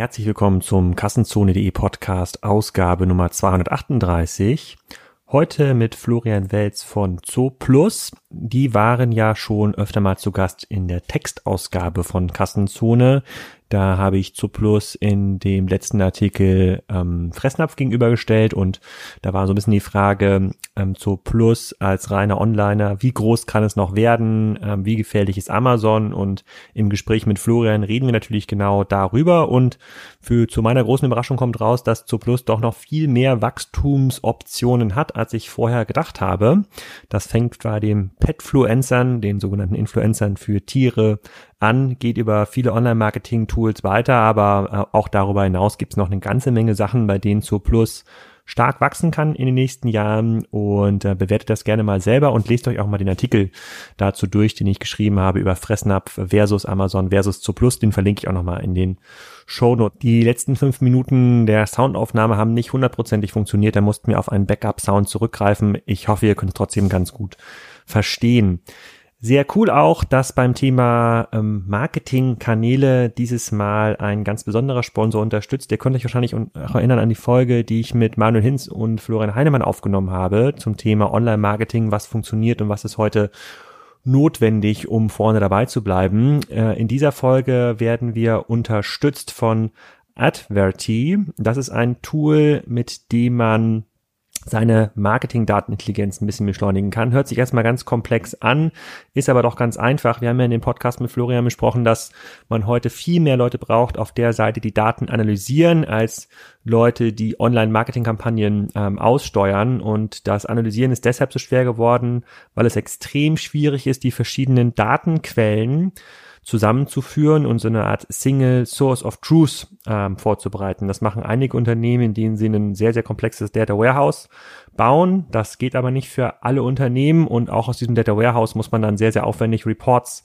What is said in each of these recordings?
Herzlich willkommen zum Kassenzone.de Podcast Ausgabe Nummer 238. Heute mit Florian Welz von Zooplus. Die waren ja schon öfter mal zu Gast in der Textausgabe von Kassenzone. Da habe ich Zuplus in dem letzten Artikel ähm, Fressnapf gegenübergestellt und da war so ein bisschen die Frage ähm, Zuplus als reiner Onliner, wie groß kann es noch werden, ähm, wie gefährlich ist Amazon und im Gespräch mit Florian reden wir natürlich genau darüber und für zu meiner großen Überraschung kommt raus, dass Zuplus doch noch viel mehr Wachstumsoptionen hat, als ich vorher gedacht habe. Das fängt bei dem Petfluencern, den sogenannten Influencern für Tiere, an, geht über viele Online-Marketing-Tools weiter, aber äh, auch darüber hinaus gibt es noch eine ganze Menge Sachen, bei denen Zur Plus stark wachsen kann in den nächsten Jahren und äh, bewertet das gerne mal selber und lest euch auch mal den Artikel dazu durch, den ich geschrieben habe über Fressnapf versus Amazon versus Zooplus. Den verlinke ich auch nochmal in den Shownotes. Die letzten fünf Minuten der Soundaufnahme haben nicht hundertprozentig funktioniert. Da mussten wir auf einen Backup-Sound zurückgreifen. Ich hoffe, ihr könnt es trotzdem ganz gut verstehen. Sehr cool auch, dass beim Thema ähm, Marketingkanäle dieses Mal ein ganz besonderer Sponsor unterstützt. Ihr könnt euch wahrscheinlich auch erinnern an die Folge, die ich mit Manuel Hinz und Florian Heinemann aufgenommen habe zum Thema Online-Marketing, was funktioniert und was ist heute notwendig, um vorne dabei zu bleiben. Äh, in dieser Folge werden wir unterstützt von Adverty. Das ist ein Tool, mit dem man seine Marketing-Datenintelligenz ein bisschen beschleunigen kann. Hört sich erstmal ganz komplex an, ist aber doch ganz einfach. Wir haben ja in dem Podcast mit Florian besprochen, dass man heute viel mehr Leute braucht auf der Seite, die Daten analysieren, als Leute, die Online-Marketing-Kampagnen ähm, aussteuern. Und das Analysieren ist deshalb so schwer geworden, weil es extrem schwierig ist, die verschiedenen Datenquellen zusammenzuführen und so eine Art Single Source of Truth ähm, vorzubereiten. Das machen einige Unternehmen, in denen sie ein sehr, sehr komplexes Data Warehouse bauen. Das geht aber nicht für alle Unternehmen und auch aus diesem Data Warehouse muss man dann sehr, sehr aufwendig Reports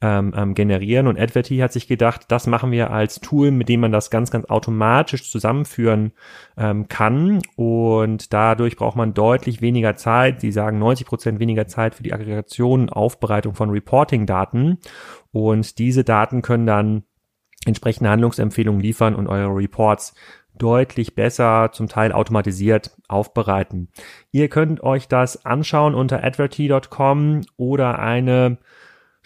ähm, ähm, generieren. Und Adverty hat sich gedacht, das machen wir als Tool, mit dem man das ganz, ganz automatisch zusammenführen ähm, kann. Und dadurch braucht man deutlich weniger Zeit. Sie sagen 90 Prozent weniger Zeit für die Aggregation, Aufbereitung von Reporting-Daten. Und diese Daten können dann entsprechende Handlungsempfehlungen liefern und eure Reports deutlich besser, zum Teil automatisiert aufbereiten. Ihr könnt euch das anschauen unter adverty.com oder eine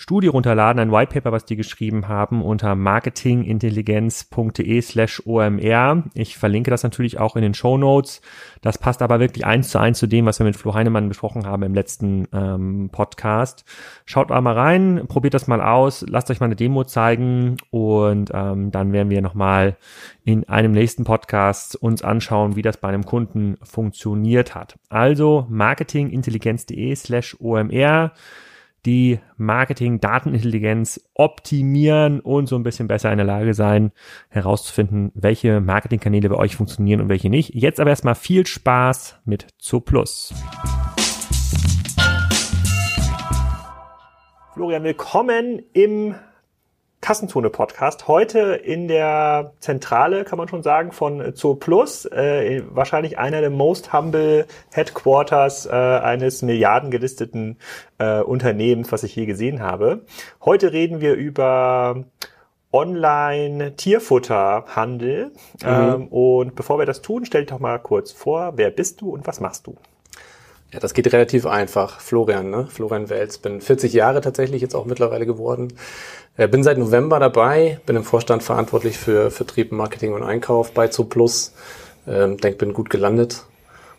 Studie runterladen, ein Whitepaper, was die geschrieben haben, unter marketingintelligenz.de slash OMR. Ich verlinke das natürlich auch in den Show Notes. Das passt aber wirklich eins zu eins zu dem, was wir mit Flo Heinemann besprochen haben im letzten ähm, Podcast. Schaut mal rein, probiert das mal aus, lasst euch mal eine Demo zeigen und ähm, dann werden wir nochmal in einem nächsten Podcast uns anschauen, wie das bei einem Kunden funktioniert hat. Also marketingintelligenz.de slash OMR die Marketing-Datenintelligenz optimieren und so ein bisschen besser in der Lage sein, herauszufinden, welche Marketingkanäle bei euch funktionieren und welche nicht. Jetzt aber erstmal viel Spaß mit Zooplus. Florian, willkommen im Kassenzone Podcast. Heute in der Zentrale, kann man schon sagen, von Zoo Plus. Äh, wahrscheinlich einer der most humble Headquarters äh, eines milliardengelisteten äh, Unternehmens, was ich je gesehen habe. Heute reden wir über Online-Tierfutterhandel. Mhm. Ähm, und bevor wir das tun, stell dich doch mal kurz vor, wer bist du und was machst du? Ja, das geht relativ einfach. Florian, ne? Florian Welz. Bin 40 Jahre tatsächlich jetzt auch mittlerweile geworden. Äh, bin seit November dabei, bin im Vorstand verantwortlich für Vertrieb, Marketing und Einkauf bei Zooplus. Ähm, denk, bin gut gelandet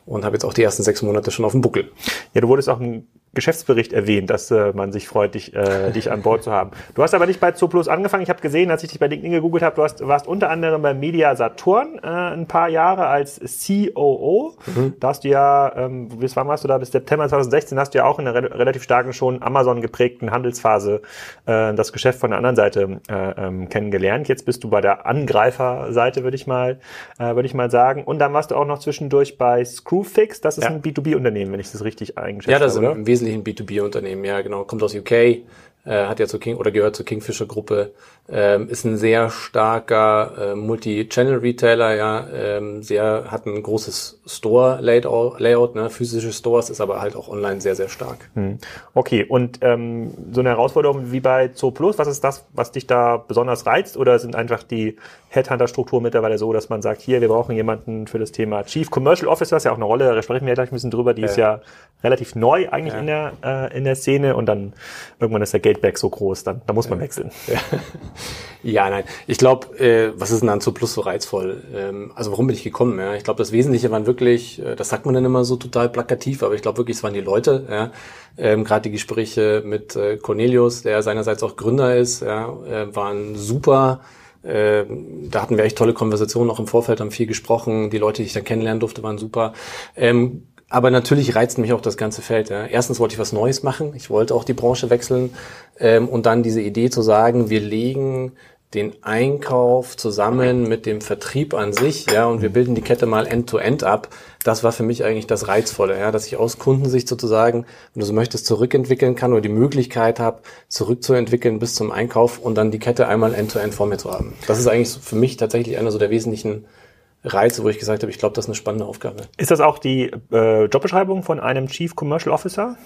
und habe jetzt auch die ersten sechs Monate schon auf dem Buckel. Ja, du wurdest auch ein Geschäftsbericht erwähnt, dass äh, man sich freut, dich, äh, dich an Bord zu haben. Du hast aber nicht bei Zooplus angefangen. Ich habe gesehen, als ich dich bei LinkedIn gegoogelt habe, du hast, warst unter anderem bei Media Saturn äh, ein paar Jahre als COO. Mhm. Da hast du ja, ähm, bis wann warst du da? Bis September 2016 hast du ja auch in einer re relativ starken, schon Amazon geprägten Handelsphase äh, das Geschäft von der anderen Seite äh, ähm, kennengelernt. Jetzt bist du bei der Angreiferseite, würde ich mal, äh, würde ich mal sagen. Und dann warst du auch noch zwischendurch bei Screwfix. Das ist ja. ein B2B-Unternehmen, wenn ich das richtig eingeschätzt habe. Ja, das ist im Wesentlichen B2B-Unternehmen, ja genau. Kommt aus UK, äh, hat ja zur King oder gehört zur Kingfisher Gruppe, ähm, ist ein sehr starker äh, Multi-Channel-Retailer, ja, ähm, sehr hat ein großes Store-Layout, Layout, ne, physische Stores, ist aber halt auch online sehr sehr stark. Hm. Okay, und ähm, so eine Herausforderung wie bei Zo Plus, was ist das, was dich da besonders reizt, oder sind einfach die Headhunter-Strukturen mittlerweile so, dass man sagt, hier, wir brauchen jemanden für das Thema Chief Commercial Officer, ist ja auch eine Rolle, da sprechen wir ja gleich ein bisschen drüber, die ja. ist ja relativ neu eigentlich ja. in der äh, in der Szene und dann irgendwann ist der Gateback so groß, dann da muss man ja. wechseln. Ja, nein. Ich glaube, äh, was ist denn dann zu Plus so reizvoll? Ähm, also warum bin ich gekommen? Ja? Ich glaube, das Wesentliche waren wirklich, äh, das sagt man dann immer so total plakativ, aber ich glaube wirklich, es waren die Leute. Ja? Ähm, Gerade die Gespräche mit äh, Cornelius, der seinerseits auch Gründer ist, ja, äh, waren super. Äh, da hatten wir echt tolle Konversationen auch im Vorfeld, haben viel gesprochen. Die Leute, die ich dann kennenlernen durfte, waren super. Ähm, aber natürlich reizt mich auch das ganze Feld. Ja. Erstens wollte ich was Neues machen. Ich wollte auch die Branche wechseln. Ähm, und dann diese Idee zu sagen, wir legen den Einkauf zusammen mit dem Vertrieb an sich, ja, und wir bilden die Kette mal end-to-end -end ab. Das war für mich eigentlich das Reizvolle, ja, dass ich aus Kundensicht sozusagen, wenn du so möchtest, zurückentwickeln kann oder die Möglichkeit habe, zurückzuentwickeln bis zum Einkauf und dann die Kette einmal end-to-end -end vor mir zu haben. Das ist eigentlich für mich tatsächlich einer so der wesentlichen Reize, wo ich gesagt habe, ich glaube, das ist eine spannende Aufgabe. Ist das auch die äh, Jobbeschreibung von einem Chief Commercial Officer?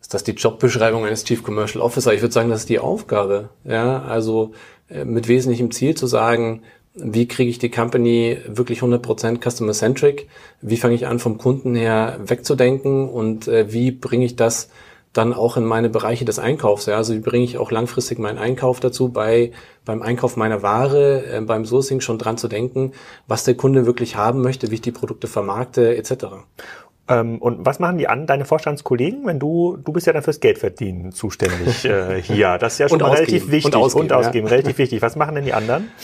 Ist das die Jobbeschreibung eines Chief Commercial Officer? Ich würde sagen, das ist die Aufgabe. Ja, also äh, mit wesentlichem Ziel zu sagen, wie kriege ich die Company wirklich 100% customer-centric? Wie fange ich an, vom Kunden her wegzudenken? Und äh, wie bringe ich das dann auch in meine Bereiche des Einkaufs. Ja? Also wie bringe ich auch langfristig meinen Einkauf dazu, bei beim Einkauf meiner Ware, äh, beim Sourcing schon dran zu denken, was der Kunde wirklich haben möchte, wie ich die Produkte vermarkte, etc. Ähm, und was machen die an, deine Vorstandskollegen, wenn du, du bist ja dann fürs Geldverdienen zuständig äh, hier. Das ist ja schon mal relativ wichtig. Und ausgeben, und ausgeben ja. relativ wichtig. Was machen denn die anderen?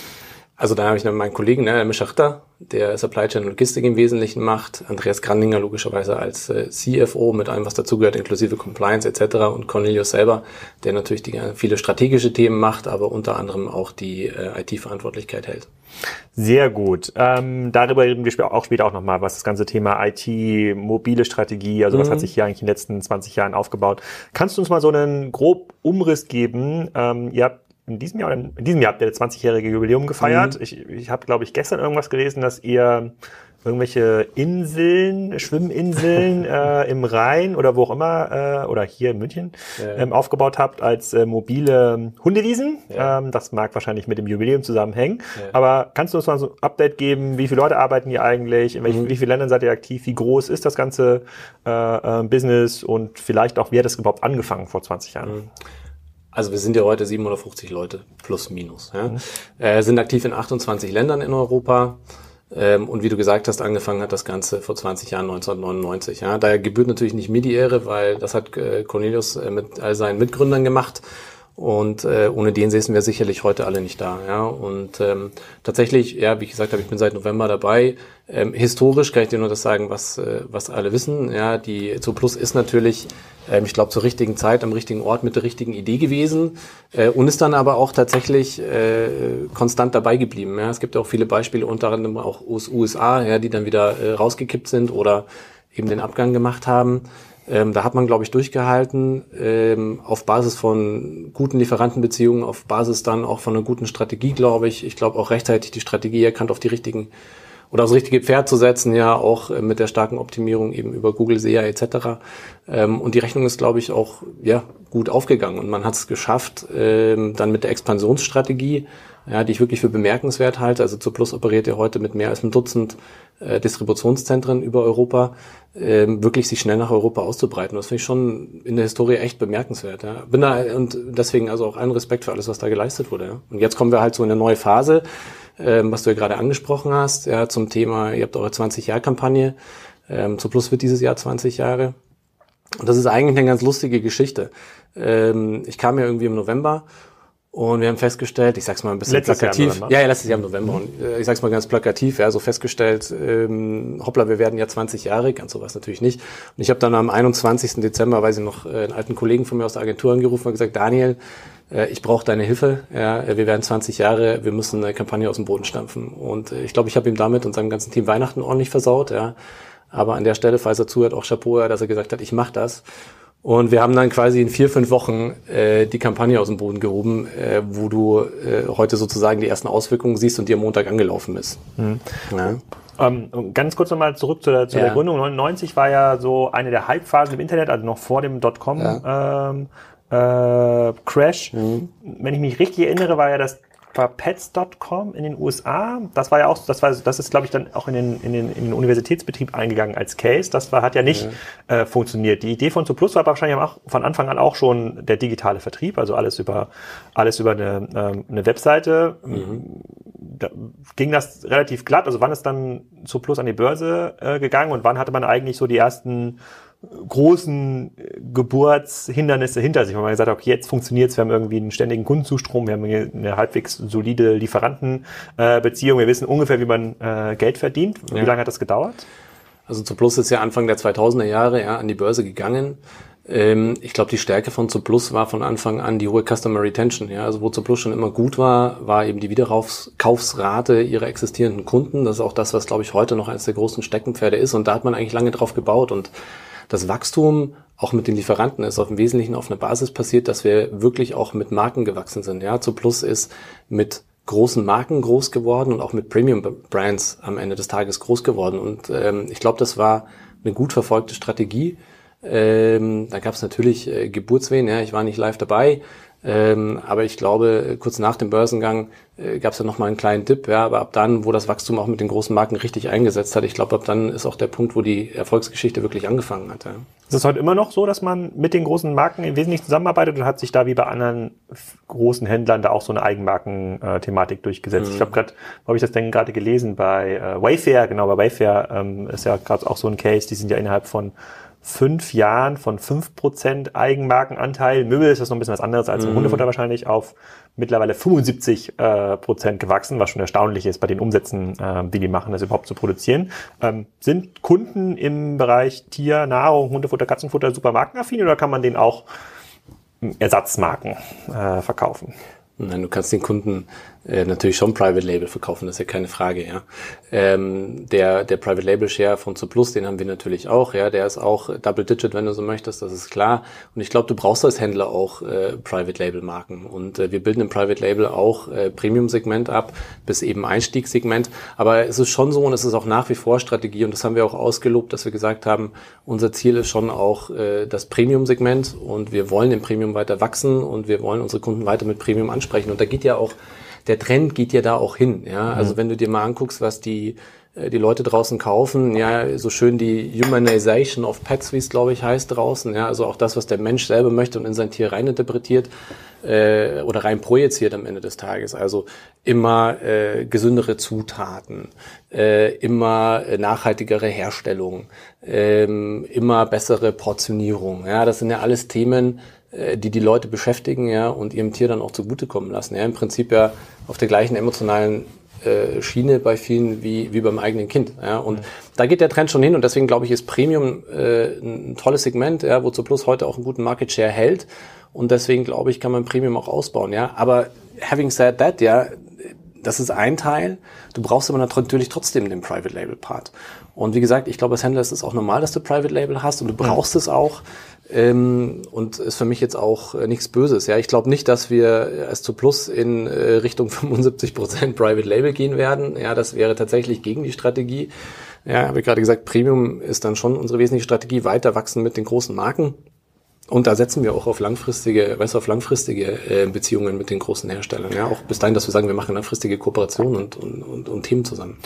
Also da habe ich noch meinen Kollegen, ne, Mischachter, der Supply Chain Logistik im Wesentlichen macht, Andreas Grandinger logischerweise als äh, CFO mit allem, was dazugehört, inklusive Compliance etc. und Cornelius selber, der natürlich die, viele strategische Themen macht, aber unter anderem auch die äh, IT-Verantwortlichkeit hält. Sehr gut. Ähm, darüber reden wir auch später auch nochmal, was das ganze Thema IT, mobile Strategie, also mhm. was hat sich hier eigentlich in den letzten 20 Jahren aufgebaut. Kannst du uns mal so einen grob Umriss geben? Ähm, ihr habt in diesem Jahr, in diesem Jahr habt ihr das 20-jährige Jubiläum gefeiert. Mhm. Ich, ich habe, glaube ich, gestern irgendwas gelesen, dass ihr irgendwelche Inseln, Schwimminseln äh, im Rhein oder wo auch immer, äh, oder hier in München, ja. ähm, aufgebaut habt als äh, mobile Hundewiesen. Ja. Ähm, das mag wahrscheinlich mit dem Jubiläum zusammenhängen. Ja. Aber kannst du uns mal so ein Update geben, wie viele Leute arbeiten hier eigentlich, in welchen, mhm. wie vielen Ländern seid ihr aktiv, wie groß ist das ganze äh, äh, Business und vielleicht auch, wie hat das überhaupt angefangen vor 20 Jahren? Mhm. Also wir sind ja heute 750 Leute plus minus. Ja. Mhm. Äh, sind aktiv in 28 Ländern in Europa. Ähm, und wie du gesagt hast, angefangen hat das Ganze vor 20 Jahren, 1999. Ja. Daher gebührt natürlich nicht mir die Ehre, weil das hat äh, Cornelius äh, mit all seinen Mitgründern gemacht. Und äh, ohne den säßen wir sicherlich heute alle nicht da. Ja? Und ähm, tatsächlich, ja, wie ich gesagt habe, ich bin seit November dabei. Ähm, historisch kann ich dir nur das sagen, was, äh, was alle wissen. Ja, die Zooplus ist natürlich, ähm, ich glaube, zur richtigen Zeit am richtigen Ort mit der richtigen Idee gewesen äh, und ist dann aber auch tatsächlich äh, konstant dabei geblieben. Ja? Es gibt auch viele Beispiele, unter anderem auch aus USA, ja, die dann wieder äh, rausgekippt sind oder eben den Abgang gemacht haben. Ähm, da hat man, glaube ich, durchgehalten ähm, auf Basis von guten Lieferantenbeziehungen, auf Basis dann auch von einer guten Strategie, glaube ich. Ich glaube auch rechtzeitig die Strategie erkannt, auf die richtigen oder aufs richtige Pferd zu setzen, ja, auch äh, mit der starken Optimierung eben über Google SEA etc. Ähm, und die Rechnung ist, glaube ich, auch ja gut aufgegangen und man hat es geschafft, ähm, dann mit der Expansionsstrategie ja, die ich wirklich für bemerkenswert halte. Also zu Plus operiert ja heute mit mehr als einem Dutzend äh, Distributionszentren über Europa, ähm, wirklich sich schnell nach Europa auszubreiten. Das finde ich schon in der Historie echt bemerkenswert. Ja. Bin da und deswegen also auch allen Respekt für alles, was da geleistet wurde. Ja. Und jetzt kommen wir halt so in eine neue Phase, ähm, was du ja gerade angesprochen hast, ja, zum Thema, ihr habt eure 20-Jahr-Kampagne. Ähm, zu Plus wird dieses Jahr 20 Jahre. Und das ist eigentlich eine ganz lustige Geschichte. Ähm, ich kam ja irgendwie im November und wir haben festgestellt, ich sag's mal ein bisschen letztes plakativ. ja, ja, letztes Jahr im November. Und äh, ich sag's mal ganz plakativ, ja, so festgestellt, ähm, hoppla, wir werden ja 20 Jahre, ganz sowas natürlich nicht. Und ich habe dann am 21. Dezember, weiß ich noch, äh, einen alten Kollegen von mir aus der Agentur angerufen und gesagt, Daniel, äh, ich brauche deine Hilfe. Ja, wir werden 20 Jahre, wir müssen eine Kampagne aus dem Boden stampfen. Und äh, ich glaube, ich habe ihm damit und seinem ganzen Team Weihnachten ordentlich versaut, ja. Aber an der Stelle, falls er zuhört, auch Chapeau, dass er gesagt hat, ich mache das. Und wir haben dann quasi in vier, fünf Wochen äh, die Kampagne aus dem Boden gehoben, äh, wo du äh, heute sozusagen die ersten Auswirkungen siehst und die am Montag angelaufen ist. Mhm. Ja. Ähm, ganz kurz nochmal zurück zu, der, zu ja. der Gründung. 99 war ja so eine der Halbphasen im Internet, also noch vor dem Dotcom ja. ähm, äh, Crash. Mhm. Wenn ich mich richtig erinnere, war ja das war Pets.com in den USA. Das war ja auch, das war, das ist, glaube ich, dann auch in den, in den, in den Universitätsbetrieb eingegangen als Case. Das war, hat ja nicht ja. Äh, funktioniert. Die Idee von Zuplus war wahrscheinlich auch von Anfang an auch schon der digitale Vertrieb, also alles über, alles über eine, ähm, eine Webseite. Mhm. Da ging das relativ glatt. Also wann ist dann Zuplus an die Börse äh, gegangen und wann hatte man eigentlich so die ersten großen äh, Geburtshindernisse hinter sich, weil man gesagt hat, okay, jetzt funktioniert es, wir haben irgendwie einen ständigen Kundenzustrom, wir haben eine halbwegs solide Lieferantenbeziehung, wir wissen ungefähr, wie man äh, Geld verdient. Wie ja. lange hat das gedauert? Also Zuplus ist ja Anfang der 2000er Jahre ja, an die Börse gegangen. Ähm, ich glaube, die Stärke von Zuplus war von Anfang an die hohe Customer Retention. Ja? Also wo Zuplus schon immer gut war, war eben die Wiederkaufsrate ihrer existierenden Kunden. Das ist auch das, was, glaube ich, heute noch eines der großen Steckenpferde ist. Und da hat man eigentlich lange drauf gebaut und das Wachstum auch mit den Lieferanten ist auf im Wesentlichen auf einer Basis passiert, dass wir wirklich auch mit Marken gewachsen sind. Ja, zu Plus ist mit großen Marken groß geworden und auch mit Premium Brands am Ende des Tages groß geworden. Und ähm, ich glaube, das war eine gut verfolgte Strategie. Ähm, da gab es natürlich äh, Geburtswehen, ja, ich war nicht live dabei, ähm, aber ich glaube, kurz nach dem Börsengang äh, gab es ja noch mal einen kleinen Dip, ja, aber ab dann, wo das Wachstum auch mit den großen Marken richtig eingesetzt hat, ich glaube, ab dann ist auch der Punkt, wo die Erfolgsgeschichte wirklich angefangen hat. Ja. Ist es heute immer noch so, dass man mit den großen Marken im Wesentlichen zusammenarbeitet und hat sich da wie bei anderen großen Händlern da auch so eine Eigenmarken-Thematik durchgesetzt? Mhm. Ich habe gerade, wo habe ich das denn gerade gelesen? Bei äh, Wayfair, genau, bei Wayfair ähm, ist ja gerade auch so ein Case, die sind ja innerhalb von fünf Jahren von fünf Prozent Eigenmarkenanteil, Möbel ist das noch ein bisschen was anderes als mhm. Hundefutter wahrscheinlich, auf mittlerweile 75 äh, Prozent gewachsen, was schon erstaunlich ist bei den Umsätzen, äh, die die machen, das überhaupt zu produzieren. Ähm, sind Kunden im Bereich Tier, Nahrung, Hundefutter, Katzenfutter super markenaffin oder kann man den auch Ersatzmarken äh, verkaufen? Nein, du kannst den Kunden äh, natürlich schon Private Label verkaufen, das ist ja keine Frage, ja. Ähm, der, der Private Label Share von Zuplus, den haben wir natürlich auch, ja. Der ist auch Double Digit, wenn du so möchtest, das ist klar. Und ich glaube, du brauchst als Händler auch äh, Private Label Marken. Und äh, wir bilden im Private Label auch äh, Premium-Segment ab, bis eben Einstiegssegment. Aber es ist schon so und es ist auch nach wie vor Strategie und das haben wir auch ausgelobt, dass wir gesagt haben, unser Ziel ist schon auch äh, das Premium-Segment und wir wollen im Premium weiter wachsen und wir wollen unsere Kunden weiter mit Premium ansprechen. Und da geht ja auch der Trend geht ja da auch hin. Ja, also mhm. wenn du dir mal anguckst, was die äh, die Leute draußen kaufen, ja, so schön die Humanization of Pets, wie es glaube ich heißt draußen, ja, also auch das, was der Mensch selber möchte und in sein Tier reininterpretiert äh, oder rein projiziert am Ende des Tages. Also immer äh, gesündere Zutaten, äh, immer äh, nachhaltigere Herstellung, äh, immer bessere Portionierung. Ja, das sind ja alles Themen, die die Leute beschäftigen ja und ihrem Tier dann auch zugutekommen lassen. Ja, im Prinzip ja auf der gleichen emotionalen äh, Schiene bei vielen wie, wie beim eigenen Kind. Ja, und mhm. da geht der Trend schon hin und deswegen glaube ich, ist Premium äh, ein tolles Segment, ja, wozu Plus heute auch einen guten Market Share hält und deswegen glaube ich, kann man Premium auch ausbauen. Ja, aber having said that, ja, das ist ein Teil. Du brauchst aber natürlich trotzdem den Private Label Part. Und wie gesagt, ich glaube, als Händler ist es auch normal, dass du Private Label hast und du brauchst mhm. es auch. Ähm, und ist für mich jetzt auch äh, nichts Böses. Ja, ich glaube nicht, dass wir als zu Plus in äh, Richtung 75 Prozent Private Label gehen werden. Ja, das wäre tatsächlich gegen die Strategie. Ja, habe ich gerade gesagt, Premium ist dann schon unsere wesentliche Strategie, weiter wachsen mit den großen Marken. Und da setzen wir auch auf langfristige, weißt du, auf langfristige äh, Beziehungen mit den großen Herstellern. Ja, auch bis dahin, dass wir sagen, wir machen langfristige Kooperationen und, und, und, und Themen zusammen.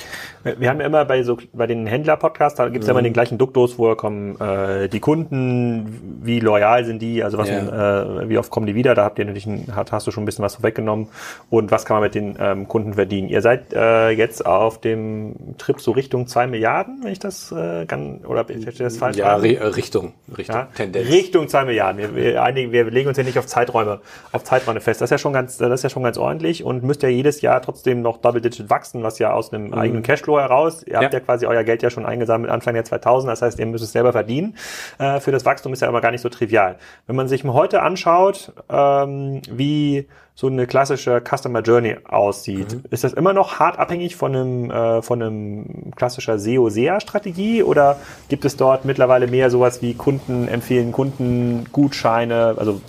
Wir haben ja immer bei so bei den Händler-Podcasts, da gibt's mhm. ja immer mhm. den gleichen Duktus, wo kommen äh, die Kunden, wie loyal sind die, also was ja. äh, wie oft kommen die wieder? Da habt ihr natürlich ein, hast, du schon ein bisschen was vorweggenommen. Und was kann man mit den ähm, Kunden verdienen? Ihr seid äh, jetzt auf dem Trip so Richtung zwei Milliarden, wenn ich das äh, kann, oder ich das falsch? Ja, Re Richtung, Richtung, ja? Tendenz. Richtung zwei Milliarden. Jahren. Wir, wir, einigen, wir legen uns ja nicht auf Zeiträume, auf Zeiträume fest. Das ist ja schon ganz, das ist ja schon ganz ordentlich und müsst ja jedes Jahr trotzdem noch Double Digit wachsen, was ja aus einem mhm. eigenen Cashflow heraus. Ihr habt ja. ja quasi euer Geld ja schon eingesammelt Anfang der 2000. Das heißt, ihr müsst es selber verdienen. Äh, für das Wachstum ist ja immer gar nicht so trivial. Wenn man sich heute anschaut, ähm, wie so eine klassische Customer Journey aussieht, mhm. ist das immer noch hart abhängig von einem, äh, von einem klassischer SEO-SEA-Strategie oder gibt es dort mittlerweile mehr sowas wie Kunden empfehlen, Kundengutscheine? Also,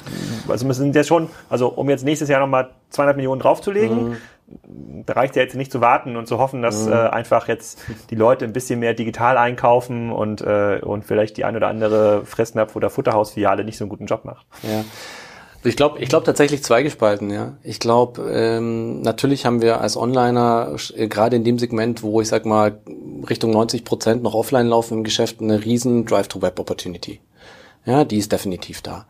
also wir sind jetzt schon, also um jetzt nächstes Jahr nochmal 200 Millionen draufzulegen, mhm da reicht ja jetzt nicht zu warten und zu hoffen, dass mhm. äh, einfach jetzt die Leute ein bisschen mehr digital einkaufen und, äh, und vielleicht die ein oder andere Fressnapf- oder Futterhausfiliale nicht so einen guten Job macht. Ja. Ich glaube, ich glaube tatsächlich zweigespalten, ja. Ich glaube, ähm, natürlich haben wir als Onliner äh, gerade in dem Segment, wo ich sag mal Richtung 90 Prozent noch offline laufen im Geschäft, eine riesen Drive-to-Web-Opportunity. Ja, die ist definitiv da.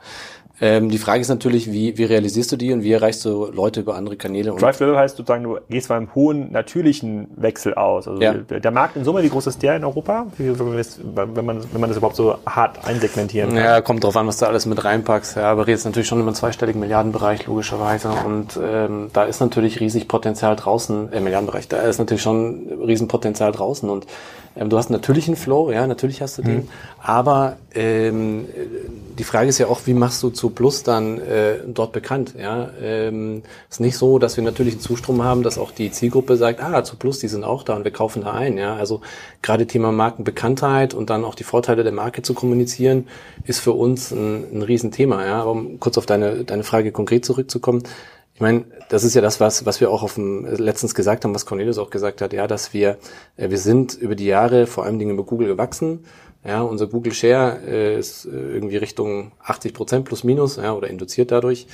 Ähm, die Frage ist natürlich, wie, wie realisierst du die und wie erreichst du Leute über andere Kanäle? Drive Level heißt sozusagen, du gehst von einem hohen natürlichen Wechsel aus. Also ja. der, der Markt in Summe, wie groß ist der in Europa? Wenn, man, wenn man das überhaupt so hart einsegmentieren kann? Ja, kommt drauf an, was du alles mit reinpackst. Ja, aber jetzt natürlich schon über einen zweistelligen Milliardenbereich, logischerweise. Und ähm, da ist natürlich riesig Potenzial draußen, äh, Milliardenbereich, da ist natürlich schon Riesenpotenzial draußen. Und ähm, du hast natürlich einen Flow, ja, natürlich hast du den. Mhm. Aber ähm, die Frage ist ja auch, wie machst du zu Plus dann äh, dort bekannt? Ja, ähm, ist nicht so, dass wir natürlich einen Zustrom haben, dass auch die Zielgruppe sagt, ah, zu Plus, die sind auch da und wir kaufen da ein. Ja, also gerade Thema Markenbekanntheit und dann auch die Vorteile der Marke zu kommunizieren, ist für uns ein, ein Riesenthema. Ja, um kurz auf deine deine Frage konkret zurückzukommen. Ich meine, das ist ja das, was, was wir auch auf dem letztens gesagt haben, was Cornelius auch gesagt hat, ja, dass wir, äh, wir sind über die Jahre vor allem Dingen über Google gewachsen ja, unser Google Share äh, ist äh, irgendwie Richtung 80 Prozent plus minus, ja, oder induziert dadurch.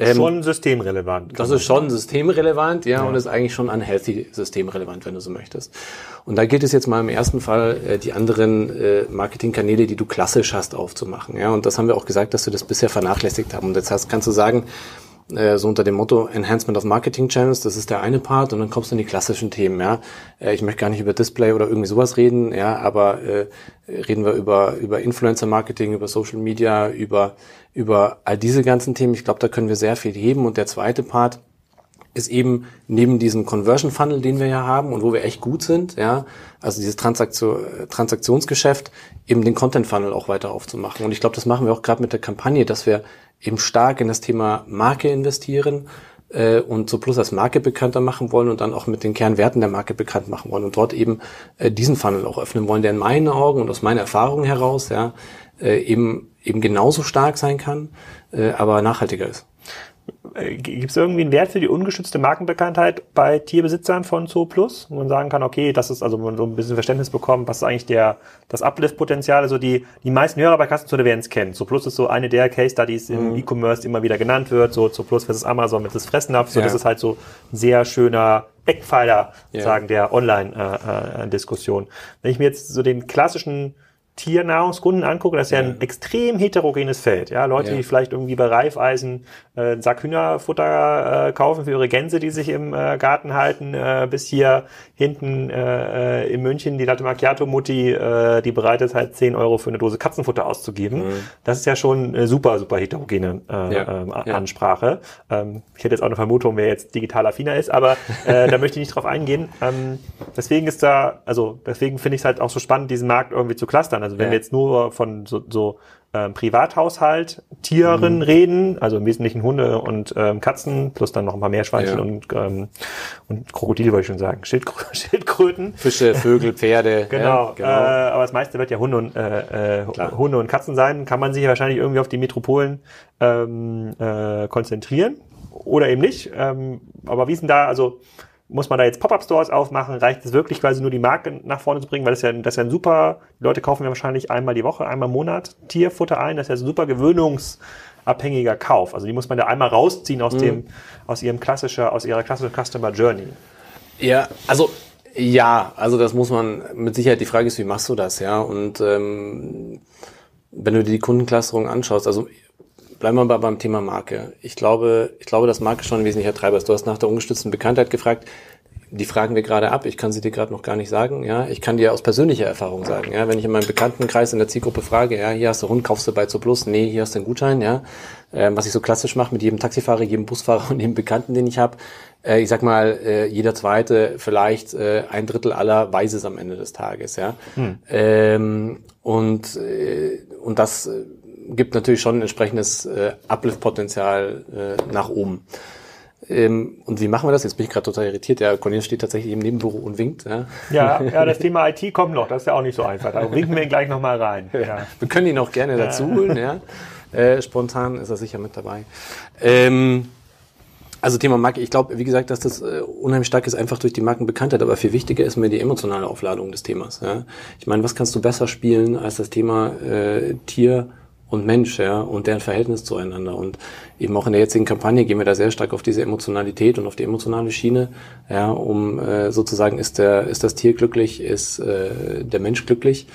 Ähm, schon systemrelevant. Das ist schon systemrelevant, ja, ja, und ist eigentlich schon unhealthy systemrelevant, wenn du so möchtest. Und da geht es jetzt mal im ersten Fall, äh, die anderen äh, Marketingkanäle, die du klassisch hast, aufzumachen. Ja, und das haben wir auch gesagt, dass wir das bisher vernachlässigt haben. Und jetzt hast, kannst du sagen, äh, so unter dem Motto Enhancement of Marketing Channels, das ist der eine Part und dann kommst du in die klassischen Themen, ja. Äh, ich möchte gar nicht über Display oder irgendwie sowas reden, ja, aber äh, reden wir über, über Influencer Marketing, über Social Media, über, über all diese ganzen Themen. Ich glaube, da können wir sehr viel heben und der zweite Part ist eben neben diesem Conversion Funnel, den wir ja haben und wo wir echt gut sind, ja, also dieses Transaktion, Transaktionsgeschäft, eben den Content Funnel auch weiter aufzumachen. Und ich glaube, das machen wir auch gerade mit der Kampagne, dass wir eben stark in das Thema Marke investieren äh, und so Plus als Marke bekannter machen wollen und dann auch mit den Kernwerten der Marke bekannt machen wollen und dort eben äh, diesen Funnel auch öffnen wollen, der in meinen Augen und aus meiner Erfahrung heraus ja äh, eben eben genauso stark sein kann, äh, aber nachhaltiger ist. Äh, Gibt es irgendwie einen Wert für die ungeschützte Markenbekanntheit bei Tierbesitzern von Zoo Plus, wo man sagen kann, okay, das ist also, wo man so ein bisschen Verständnis bekommt, was ist eigentlich der, das Uplift-Potenzial? Also die, die meisten Hörer bei Kassenzone werden es kennen. Zoo Plus ist so eine der Case Studies im mhm. E-Commerce immer wieder genannt wird. So Zoo Plus versus Amazon mit das Fressnapf. So, ja. das ist halt so ein sehr schöner Eckpfeiler, ja. sagen, der Online-Diskussion. Äh, äh, Wenn ich mir jetzt so den klassischen Tiernahrungskunden angucke, das ist ja, ja ein extrem heterogenes Feld. Ja, Leute, ja. die vielleicht irgendwie bei Reifeisen äh, einen Sack Hühnerfutter äh, kaufen für ihre Gänse, die sich im äh, Garten halten, äh, bis hier hinten äh, äh in München die Latte Macchiato Mutti, äh, die bereit ist halt 10 Euro für eine Dose Katzenfutter auszugeben. Mhm. Das ist ja schon eine super, super heterogene äh, ja. äh, Ansprache. Ähm, ich hätte jetzt auch eine Vermutung, wer jetzt digital affiner ist, aber äh, da möchte ich nicht drauf eingehen. Ähm, deswegen ist da, also deswegen finde ich es halt auch so spannend, diesen Markt irgendwie zu clustern. Also wenn ja. wir jetzt nur von so, so ähm, Privathaushalt, Tieren mhm. reden, also im Wesentlichen Hunde und ähm, Katzen, plus dann noch ein paar Meerschweinchen ja. und, ähm, und Krokodile, wollte ich schon sagen, Schildkrö Schildkröten. Fische, Vögel, Pferde. genau, ja, genau. Äh, aber das meiste wird ja Hunde und, äh, äh, Hunde und Katzen sein. Kann man sich wahrscheinlich irgendwie auf die Metropolen ähm, äh, konzentrieren oder eben nicht. Ähm, aber wie ist denn da, also muss man da jetzt Pop-Up-Stores aufmachen? Reicht es wirklich quasi nur die Marke nach vorne zu bringen? Weil das ist ja, das ist ja ein super, die Leute kaufen ja wahrscheinlich einmal die Woche, einmal im Monat Tierfutter ein. Das ist ja ein super gewöhnungsabhängiger Kauf. Also die muss man da einmal rausziehen aus mhm. dem, aus ihrem klassischer, aus ihrer klassischen Customer Journey. Ja, also ja, also das muss man mit Sicherheit. Die Frage ist, wie machst du das, ja? Und ähm, wenn du dir die Kundenclusterung anschaust, also bleiben wir mal beim Thema Marke. Ich glaube, ich glaube, dass Marke schon ein wesentlicher Treiber ist. Du hast nach der ungestützten Bekanntheit gefragt. Die fragen wir gerade ab. Ich kann sie dir gerade noch gar nicht sagen. Ja, ich kann dir aus persönlicher Erfahrung sagen. Ja, wenn ich in meinem Bekanntenkreis in der Zielgruppe frage, ja, hier hast du Hund, kaufst du bei zu Plus? Nee, hier hast du einen Gutschein. Ja, ähm, was ich so klassisch mache mit jedem Taxifahrer, jedem Busfahrer und jedem Bekannten, den ich habe. Äh, ich sag mal, äh, jeder zweite, vielleicht äh, ein Drittel aller weiß es am Ende des Tages. Ja, hm. ähm, und äh, und das äh, gibt natürlich schon ein entsprechendes äh, Uplift-Potenzial äh, nach oben. Ähm, und wie machen wir das? Jetzt bin ich gerade total irritiert. Der Cornelius steht tatsächlich im Nebenbüro und winkt. Ja, ja, ja das Thema IT kommt noch. Das ist ja auch nicht so einfach. Da winken wir ihn gleich nochmal rein. Ja. Wir können ihn auch gerne dazu holen. Ja. Äh, spontan ist er sicher mit dabei. Ähm, also Thema Marke, ich glaube, wie gesagt, dass das äh, unheimlich stark ist, einfach durch die Markenbekanntheit, aber viel wichtiger ist mir die emotionale Aufladung des Themas. Ja? Ich meine, was kannst du besser spielen als das Thema äh, Tier und Mensch, ja, und deren Verhältnis zueinander. Und eben auch in der jetzigen Kampagne gehen wir da sehr stark auf diese Emotionalität und auf die emotionale Schiene, ja, um äh, sozusagen ist der, ist das Tier glücklich, ist äh, der Mensch glücklich.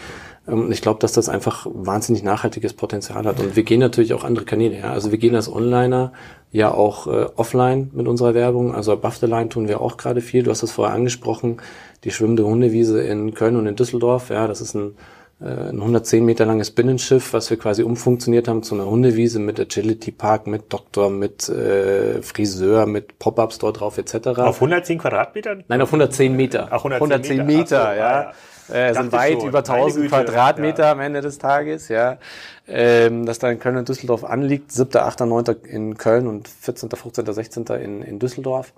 Ähm, ich glaube, dass das einfach wahnsinnig nachhaltiges Potenzial hat. Und wir gehen natürlich auch andere Kanäle. Ja? Also wir gehen als Onliner ja auch äh, offline mit unserer Werbung. Also above the line tun wir auch gerade viel. Du hast es vorher angesprochen, die schwimmende Hundewiese in Köln und in Düsseldorf. Ja, das ist ein ein 110 Meter langes Binnenschiff, was wir quasi umfunktioniert haben zu einer Hundewiese mit Agility Park, mit Doktor, mit äh, Friseur, mit Pop-ups dort drauf etc. Auf 110 Quadratmetern? Nein, auf 110 Meter. Ach, 110, 110 Meter, Meter so, ja. ja. Äh, sind weit schon. über 1000 Quadratmeter ja. am Ende des Tages, ja. Ähm, das da in Köln und Düsseldorf anliegt. 7., 8., 9. in Köln und 14., 15., 16. in, in Düsseldorf.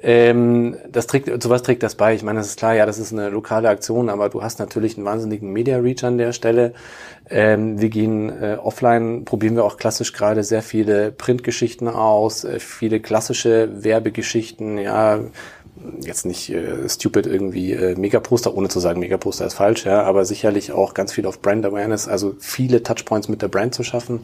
Ähm, das trägt, zu was trägt das bei? Ich meine, das ist klar, ja, das ist eine lokale Aktion, aber du hast natürlich einen wahnsinnigen Media-Reach an der Stelle. Ähm, wir gehen äh, offline, probieren wir auch klassisch gerade sehr viele Printgeschichten aus, äh, viele klassische Werbegeschichten, ja, jetzt nicht äh, stupid irgendwie äh, Megaposter, ohne zu sagen, Megaposter ist falsch, ja, aber sicherlich auch ganz viel auf Brand Awareness, also viele Touchpoints mit der Brand zu schaffen.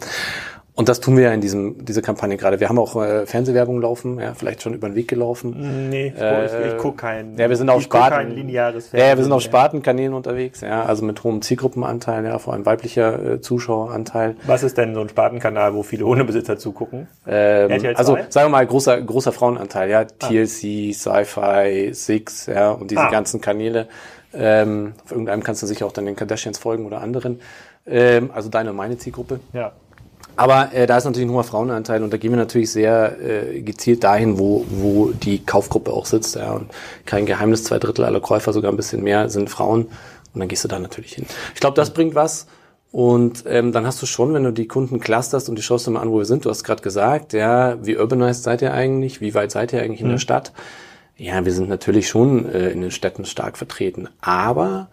Und das tun wir ja in diesem, diese Kampagne gerade. Wir haben auch äh, Fernsehwerbung laufen, ja, vielleicht schon über den Weg gelaufen. Nee, ich, äh, ich gucke kein, ja, wir sind auf Sparten, kein lineares Fernsehen. Ja, wir sind auf Spartenkanälen unterwegs, ja, also mit hohem Zielgruppenanteil, ja, vor allem weiblicher äh, Zuschaueranteil. Was ist denn so ein Spartenkanal, wo viele Hundebesitzer zugucken? Ähm, also sagen wir mal großer, großer Frauenanteil, ja, ah. TLC, Sci-Fi, Six, ja, und diese ah. ganzen Kanäle. Ähm, auf irgendeinem kannst du sicher auch dann den Kardashians folgen oder anderen. Ähm, also deine und meine Zielgruppe. Ja. Aber äh, da ist natürlich ein hoher Frauenanteil und da gehen wir natürlich sehr äh, gezielt dahin, wo, wo die Kaufgruppe auch sitzt. Ja. Und kein Geheimnis, zwei Drittel aller Käufer, sogar ein bisschen mehr, sind Frauen. Und dann gehst du da natürlich hin. Ich glaube, das bringt was. Und ähm, dann hast du schon, wenn du die Kunden clusterst und die schaust dir mal an, wo wir sind, du hast gerade gesagt, ja, wie urbanized seid ihr eigentlich? Wie weit seid ihr eigentlich in mhm. der Stadt? Ja, wir sind natürlich schon äh, in den Städten stark vertreten. Aber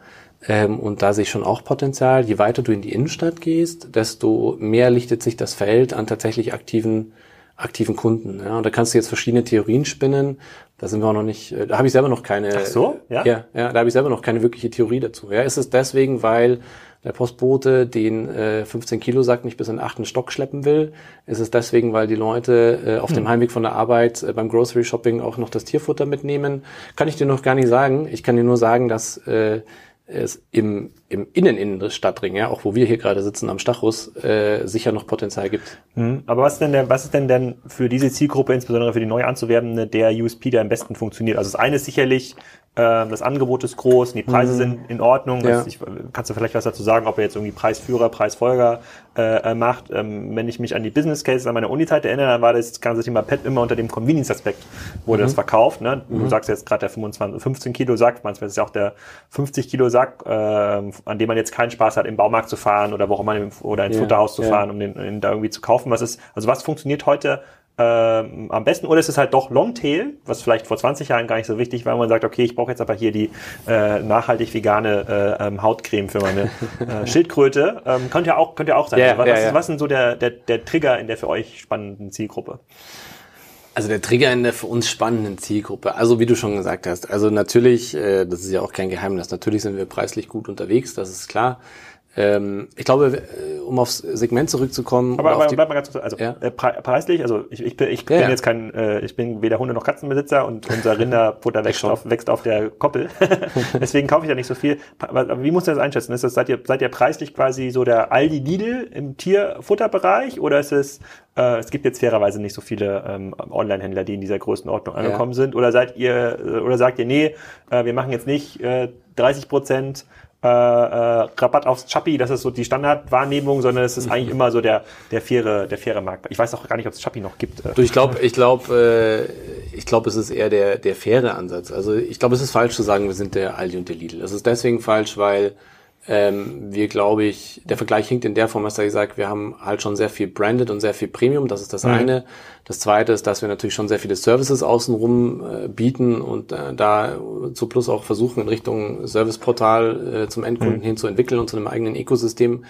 ähm, und da sehe ich schon auch Potenzial. Je weiter du in die Innenstadt gehst, desto mehr lichtet sich das Feld an tatsächlich aktiven aktiven Kunden. Ja, und da kannst du jetzt verschiedene Theorien spinnen. Da sind wir auch noch nicht, äh, da habe ich selber noch keine. Ach so, ja. Ja, ja da habe ich selber noch keine wirkliche Theorie dazu. Ja, ist es deswegen, weil der Postbote den äh, 15 Kilo Sack nicht bis in den achten Stock schleppen will? Ist es deswegen, weil die Leute äh, auf hm. dem Heimweg von der Arbeit äh, beim Grocery Shopping auch noch das Tierfutter mitnehmen? Kann ich dir noch gar nicht sagen. Ich kann dir nur sagen, dass äh, es im, im Innen des Stadtring, ja, auch wo wir hier gerade sitzen am Stachus, äh, sicher noch Potenzial gibt. Mhm. Aber was ist denn der, was ist denn denn für diese Zielgruppe, insbesondere für die neu anzuwerbende, der USP, der am besten funktioniert? Also das eine ist sicherlich das Angebot ist groß, die Preise mhm. sind in Ordnung. Ja. Ich, kannst du vielleicht was dazu sagen, ob er jetzt irgendwie Preisführer, Preisfolger äh, äh, macht? Ähm, wenn ich mich an die Business Cases an meiner Uni-Zeit erinnere, dann war das ganze Thema PET immer unter dem Convenience-Aspekt wurde mhm. das verkauft. Ne? Du mhm. sagst jetzt gerade der 25, 15 Kilo Sack, manchmal ist es ja auch der 50 Kilo Sack, äh, an dem man jetzt keinen Spaß hat, im Baumarkt zu fahren oder wo auch immer oder ins ja. Futterhaus zu fahren, um den, den da irgendwie zu kaufen. Was ist, also was funktioniert heute ähm, am besten. Oder ist es halt doch Longtail, was vielleicht vor 20 Jahren gar nicht so wichtig war, wo man sagt, okay, ich brauche jetzt aber hier die äh, nachhaltig vegane äh, ähm, Hautcreme für meine äh, Schildkröte. Ähm, könnte ja auch, könnte ja auch sein. Ja, was, ja, ja. was ist so der, der, der Trigger in der für euch spannenden Zielgruppe? Also der Trigger in der für uns spannenden Zielgruppe. Also wie du schon gesagt hast, also natürlich, äh, das ist ja auch kein Geheimnis, natürlich sind wir preislich gut unterwegs, das ist klar. Ähm, ich glaube, äh, um aufs Segment zurückzukommen. Aber, aber bleib mal ganz kurz, also ja? äh, preislich, also ich, ich bin, ich bin ja, jetzt kein, äh, ich bin weder Hunde noch Katzenbesitzer und unser Rinderfutter wächst auf, wächst auf der Koppel. Deswegen kaufe ich ja nicht so viel. Aber wie muss ihr das einschätzen? Ist das, seid ihr, seid ihr preislich quasi so der Aldi Lidl im Tierfutterbereich oder ist es, äh, es gibt jetzt fairerweise nicht so viele ähm, Online-Händler, die in dieser Größenordnung angekommen sind? Oder seid ihr, äh, oder sagt ihr, nee, äh, wir machen jetzt nicht äh, 30 Prozent äh, äh, Rabatt aufs Chappi, das ist so die Standardwahrnehmung, sondern es ist mhm. eigentlich immer so der der faire der faire Markt. Ich weiß auch gar nicht, ob es Chappi noch gibt. Du, ich glaube, ich glaube, äh, ich glaube, es ist eher der der faire Ansatz. Also ich glaube, es ist falsch zu sagen, wir sind der Aldi und der Lidl. Es ist deswegen falsch, weil Ähm, wir glaube ich, der Vergleich hinkt in der Form, dass er gesagt, wir haben halt schon sehr viel Branded und sehr viel Premium. Das ist das mhm. eine. Das zweite ist, dass wir natürlich schon sehr viele Services außenrum äh, bieten und äh, da zu Plus auch versuchen, in Richtung Serviceportal äh, zum Endkunden mhm. hin zu entwickeln und zu einem eigenen Ökosystem.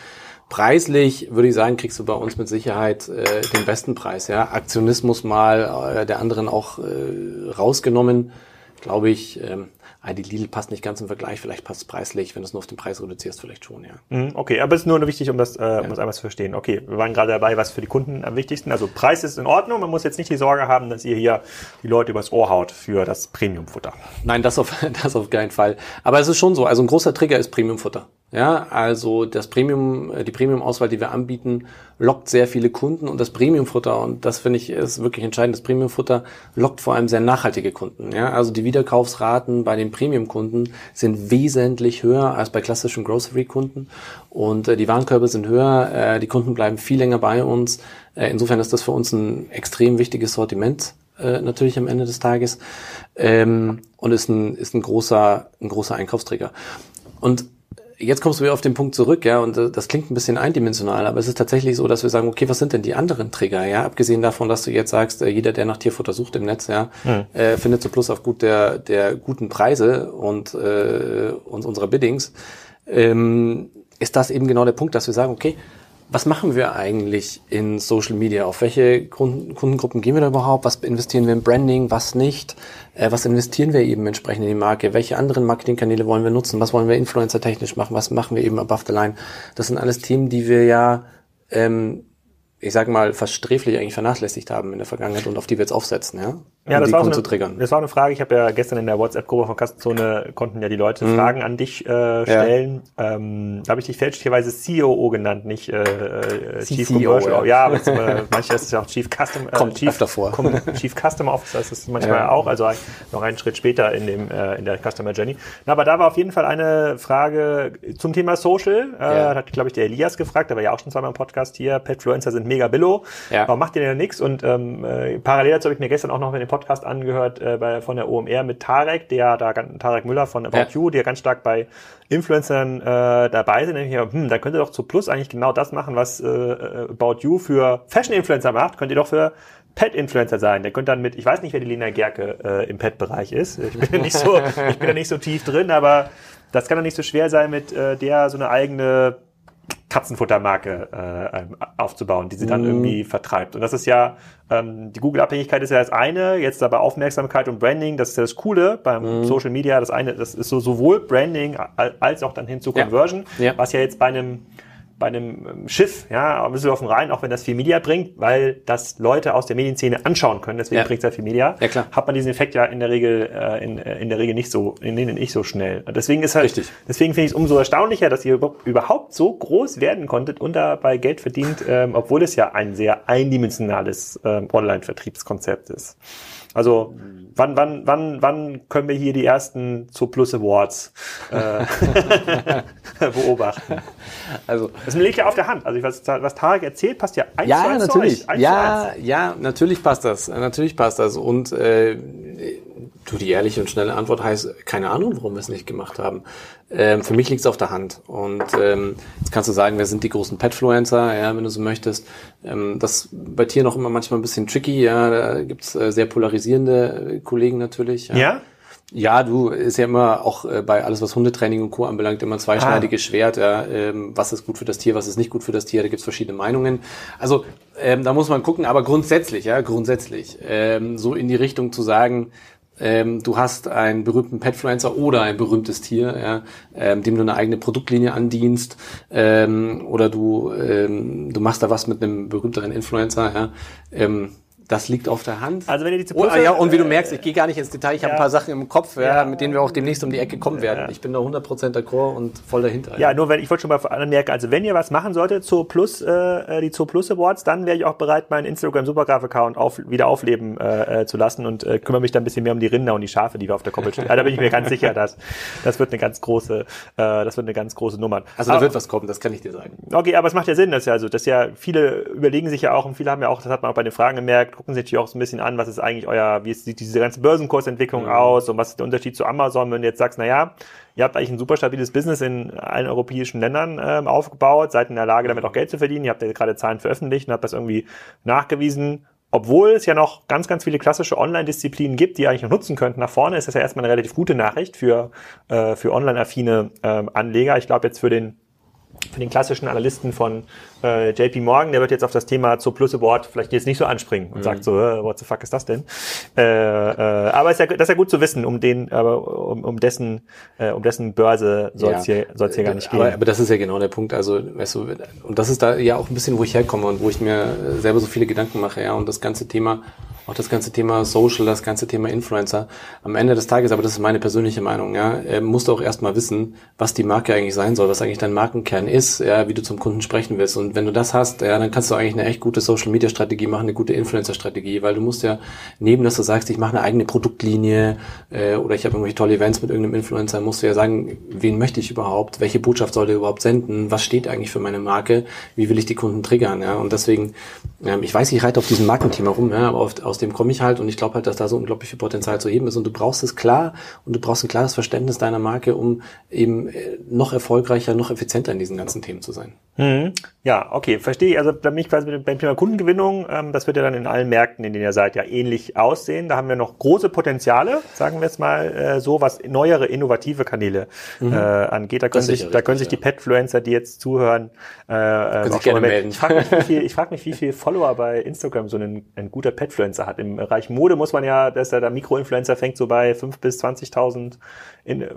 Preislich würde ich sagen, kriegst du bei uns mit Sicherheit äh, den besten Preis. Ja, Aktionismus mal äh, der anderen auch äh, rausgenommen, glaube ich. Ähm, ah, die Lidl passt nicht ganz im Vergleich, vielleicht passt es preislich, wenn du es nur auf den Preis reduzierst, vielleicht schon, ja. Mhm, okay, aber es ist nur wichtig, um das, äh, um das einmal zu verstehen. Okay, wir waren gerade dabei, was für die Kunden am wichtigsten. Also Preis ist in Ordnung, man muss jetzt nicht die Sorge haben, dass ihr hier die Leute übers Ohr haut für das Premium-Futter. Nein, das auf, das auf keinen Fall. Aber es ist schon so, also ein großer Trigger ist Premium-Futter. Ja, also das Premium, äh, die Premium-Auswahl, die wir anbieten, lockt sehr viele Kunden und das Premium-Futter, und das finde ich ist wirklich entscheidend, das Premium-Futter lockt vor allem sehr nachhaltige Kunden. Ja, also die Wiederkaufsraten bei den Premium-Kunden sind wesentlich höher als bei klassischen Grocery-Kunden und äh, die Warenkörbe sind höher, äh, die Kunden bleiben viel länger bei uns. Äh, insofern ist das für uns ein extrem wichtiges Sortiment äh, natürlich am Ende des Tages ähm, und ist ein, ist ein großer, ein großer Einkaufsträger. Und jetzt kommst du wieder auf den Punkt zurück, ja, und das klingt ein bisschen eindimensional, aber es ist tatsächlich so, dass wir sagen, okay, was sind denn die anderen Trigger, ja, abgesehen davon, dass du jetzt sagst, äh, jeder, der nach Tierfutter sucht im Netz, ja, mhm. äh, findet so Plus aufgrund der, der guten Preise und, äh, und unserer Biddings, ähm, ist das eben genau der Punkt, dass wir sagen, okay, was machen wir eigentlich in Social Media? Auf welche Kundengruppen gehen wir da überhaupt? Was investieren wir in Branding? Was nicht? Äh, was investieren wir eben entsprechend in die Marke? Welche anderen Marketingkanäle wollen wir nutzen? Was wollen wir influencer-technisch machen? Was machen wir eben above the line? Das sind alles Themen, die wir ja ähm, ich sag mal, fast sträflich eigentlich vernachlässigt haben in der Vergangenheit und auf die wir jetzt aufsetzen, ja? Ja, das war, so eine, das war eine Frage. Ich habe ja gestern in der WhatsApp-Gruppe von Kassenzone konnten ja die Leute mhm. Fragen an dich äh, stellen. Ja. Ähm, da habe ich dich fälschlicherweise COO genannt, nicht äh, äh Chief Commercial. Ja, ja aber äh, manchmal ist es ja auch Chief Custom. Äh, Kommt Chief, öfter vor. Chief Customer Officer ist es manchmal ja. auch, also noch einen Schritt später in dem äh, in der Customer Journey. Na, aber da war auf jeden Fall eine Frage zum Thema Social. Äh, ja. Hat glaube ich der Elias gefragt, der war ja auch schon zweimal im Podcast hier. Petfluencer sind mega billo. Ja. Warum macht ihr denn nichts? Und ähm, äh, parallel dazu habe ich mir gestern auch noch den Podcast angehört äh, bei, von der OMR mit Tarek, der da Tarek Müller von About ja. You, der ganz stark bei Influencern äh, dabei sind. Nämlich, hm, da könnt ihr doch zu Plus eigentlich genau das machen, was äh, äh About You für Fashion-Influencer macht, könnt ihr doch für Pet-Influencer sein. Der könnte dann mit, ich weiß nicht, wer die Lena Gerke äh, im Pet-Bereich ist. Ich bin ja nicht so, ich bin ja nicht so tief drin, aber das kann doch nicht so schwer sein, mit äh, der so eine eigene Katzenfuttermarke äh, ähm, aufzubauen, die sie dann mm. irgendwie vertreibt. Und das ist ja, ähm, die Google-Abhängigkeit ist ja das eine, jetzt aber Aufmerksamkeit und Branding, das ist ja das Coole beim mm. Social Media, das eine, das ist so sowohl Branding als auch dann hin zu Conversion, ja. Ja. was ja jetzt bei einem bei einem ähm, Schiff, ja, ein bisschen auf dem Rhein, auch wenn das viel Media bringt, weil das Leute aus der Medienszene anschauen können, deswegen ja. bringt es ja viel Media, ja, klar. hat man diesen Effekt ja in der Regel, äh, in, äh, in der Regel nicht so, in denen nicht so schnell. Deswegen ist halt, Richtig. deswegen finde ich es umso erstaunlicher, dass ihr überhaupt so groß werden konntet und dabei Geld verdient, ähm, obwohl es ja ein sehr eindimensionales ähm, Online-Vertriebskonzept ist. Also wann, wann, wann, wann können wir hier die ersten zu Plus Awards äh, beobachten? Also das liegt ja auf der Hand. Also was, was Tarek erzählt, passt ja eins ja, zu eins natürlich. Eins ja, ja, natürlich passt das. Natürlich passt das. Und äh, du, die ehrliche und schnelle Antwort heißt, keine Ahnung, warum wir es nicht gemacht haben. Ähm, für mich liegt es auf der Hand. Und ähm, jetzt kannst du sagen, wer sind die großen Petfluencer, ja, wenn du so möchtest. Ähm, das bei Tieren noch immer manchmal ein bisschen tricky, ja, da gibt's äh, sehr polarisierende äh, Kollegen natürlich. Ja? ja? Ja, du ist ja immer auch äh, bei alles, was Hundetraining und Co. anbelangt, immer zweischneidiges ah. Schwert. Ja, ähm, was ist gut für das Tier, was ist nicht gut für das Tier? Da gibt's verschiedene Meinungen. Also ähm, da muss man gucken, aber grundsätzlich, ja, grundsätzlich, ähm, so in die Richtung zu sagen, ähm, du hast einen berühmten Petfluencer oder ein berühmtes Tier, ja, ähm, dem du eine eigene Produktlinie andienst, ähm, oder du, ähm, du machst da was mit einem berühmteren Influencer, ja, ähm, das liegt auf der Hand. Also wenn ihr die oh, ja, und wie du merkst, ich gehe gar nicht ins Detail. Ich ja. habe ein paar Sachen im Kopf, ja, mit denen wir auch demnächst um die Ecke kommen werden. Ich bin da 100% d'accord und voll dahinter. Ja, nur wenn ich wollte schon mal anmerken, also wenn ihr was machen solltet zur Plus, äh, die zur Plus Awards, dann wäre ich auch bereit, meinen Instagram Supergraph Account auf, wieder aufleben äh, äh, zu lassen und äh, kümmere mich dann ein bisschen mehr um die Rinder und die Schafe, die wir auf der Koppel stehen. Da bin ich mir ganz sicher, dass das wird eine ganz große, äh, das wird eine ganz große Nummer. Also da aber, wird was kommen, das kann ich dir sagen. Okay, aber es macht ja Sinn, dass ja also, dass ja viele überlegen sich ja auch und viele haben ja auch, das hat man auch bei den Fragen gemerkt, gucken sich natürlich auch so ein bisschen an, was ist eigentlich euer, wie sieht diese ganze Börsenkursentwicklung mhm. aus und was ist der Unterschied zu Amazon, wenn du jetzt sagst, na ja, ihr habt eigentlich ein super stabiles Business in allen europäischen Ländern ähm, aufgebaut, seid in der Lage, damit auch Geld zu verdienen, ihr habt ja gerade Zahlen veröffentlicht und habt das irgendwie nachgewiesen. Obwohl es ja noch ganz, ganz viele klassische Online-Disziplinen gibt, die ihr eigentlich noch nutzen könnten nach vorne, ist das ja erstmal eine relativ gute Nachricht für, äh, für online-affine ähm, Anleger. Ich glaube jetzt für den für den klassischen Analysten von äh, JP Morgan, der wird jetzt auf das Thema zur Plus Award vielleicht jetzt nicht so anspringen und mhm. sagt so, äh, what the fuck ist das denn? Äh, äh, aber ist ja, das ist ja gut zu wissen, um den, aber um, um dessen, äh, um dessen Börse soll es ja. hier, soll's hier gar nicht gehen. Aber, aber das ist ja genau der Punkt. Also, weißt du, und das ist da ja auch ein bisschen, wo ich herkomme und wo ich mir selber so viele Gedanken mache, ja, und das ganze Thema auch das ganze Thema Social, das ganze Thema Influencer. Am Ende des Tages, aber das ist meine persönliche Meinung, ja, äh, musst du auch erstmal wissen, was die Marke eigentlich sein soll, was eigentlich dein Markenkern ist, ja, wie du zum Kunden sprechen willst. Und wenn du das hast, ja, dann kannst du eigentlich eine echt gute Social Media Strategie machen, eine gute Influencer Strategie, weil du musst ja neben, dass du sagst, ich mache eine eigene Produktlinie äh, oder ich habe irgendwelche tolle Events mit irgendeinem Influencer, musst du ja sagen, wen möchte ich überhaupt, welche Botschaft soll der überhaupt senden, was steht eigentlich für meine Marke, wie will ich die Kunden triggern, ja. Und deswegen, ähm, ich weiß, ich reite auf diesem Markenthema rum, ja, aber auf, aus dem komme ich halt und ich glaube halt, dass da so unglaublich viel Potenzial zu heben ist und du brauchst es klar und du brauchst ein klares Verständnis deiner Marke, um eben äh, noch erfolgreicher, noch effizienter in diesen ganzen Themen zu sein. Mhm. Ja, okay, verstehe ich. Also da bin ich quasi beim Thema Kundengewinnung, ähm, das wird ja dann in allen Märkten, in denen ihr seid, ja ähnlich aussehen. Da haben wir noch große Potenziale, sagen wir jetzt mal äh, so, was neuere, innovative Kanäle mhm. äh, angeht. Da können, sich, richtig, da können sich die Petfluencer, die jetzt zuhören, äh, äh auch schon mal melden. Ich frage mich, wie viel, ich frag mich, wie viel Follower bei Instagram so ein, ein guter Petfluencer hat. Im Bereich Mode muss man ja, dass der, der Mikroinfluencer fängt so bei 5.000 bis 20.000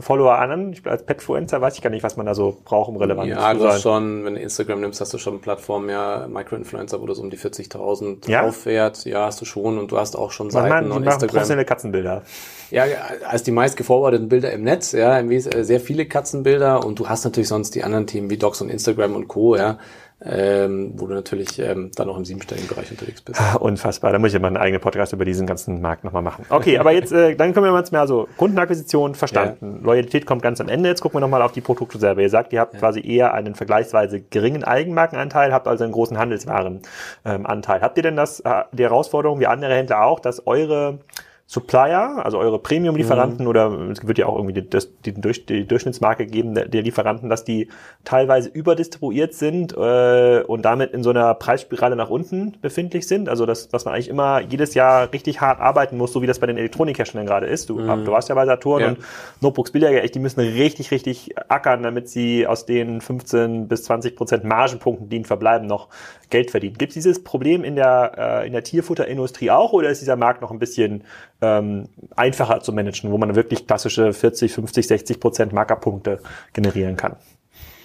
Follower an. Ich, als Petfluencer weiß ich gar nicht, was man da so braucht, um relevant ja, zu sein. Ja, schon, wenn Instagram nimmst, hast du schon Plattformen, ja, Microinfluencer, wo du so um die 40.000 ja? auffährt. Ja, hast du schon und du hast auch schon Seiten man, und Instagram. professionelle Katzenbilder. Ja, als die meist geforwardeten Bilder im Netz, ja, sehr viele Katzenbilder und du hast natürlich sonst die anderen Themen wie Docs und Instagram und Co., ja ähm, wo du natürlich ähm, dann auch im siebenstelligen Bereich unterwegs bist. Ah, unfassbar, da muss ich ja mal einen eigenen Podcast über diesen ganzen Markt nochmal machen. Okay, aber jetzt, äh, dann können wir jetzt mehr also Kundenakquisition verstanden. Ja. Loyalität kommt ganz am Ende. Jetzt gucken wir nochmal auf die Produkte selber. Ihr sagt, ihr habt ja. quasi eher einen vergleichsweise geringen Eigenmarkenanteil, habt also einen großen Handelswarenanteil. Ähm, habt ihr denn das, äh, die Herausforderung, wie andere Händler auch, dass eure Supplier, also eure Premium-Lieferanten mhm. oder es wird ja auch irgendwie die, das, die, die Durchschnittsmarke geben der, der, Lieferanten, dass die teilweise überdistribuiert sind äh, und damit in so einer Preisspirale nach unten befindlich sind. Also das, was man eigentlich immer jedes Jahr richtig hart arbeiten muss, so wie das bei den Elektronikherstellern gerade ist. Du, mhm. du warst ja bei Saturn ja. und Notebooks Billiger, echt, die müssen richtig, richtig ackern, damit sie aus den 15 bis 20 Prozent Margenpunkten, die ihnen verbleiben, noch Geld verdienen. Gibt es dieses Problem in der, äh, in der Tierfutterindustrie auch oder ist dieser Markt noch ein bisschen ähm, einfacher zu managen, wo man wirklich klassische 40, 50, 60 Prozent Markerpunkte generieren kann?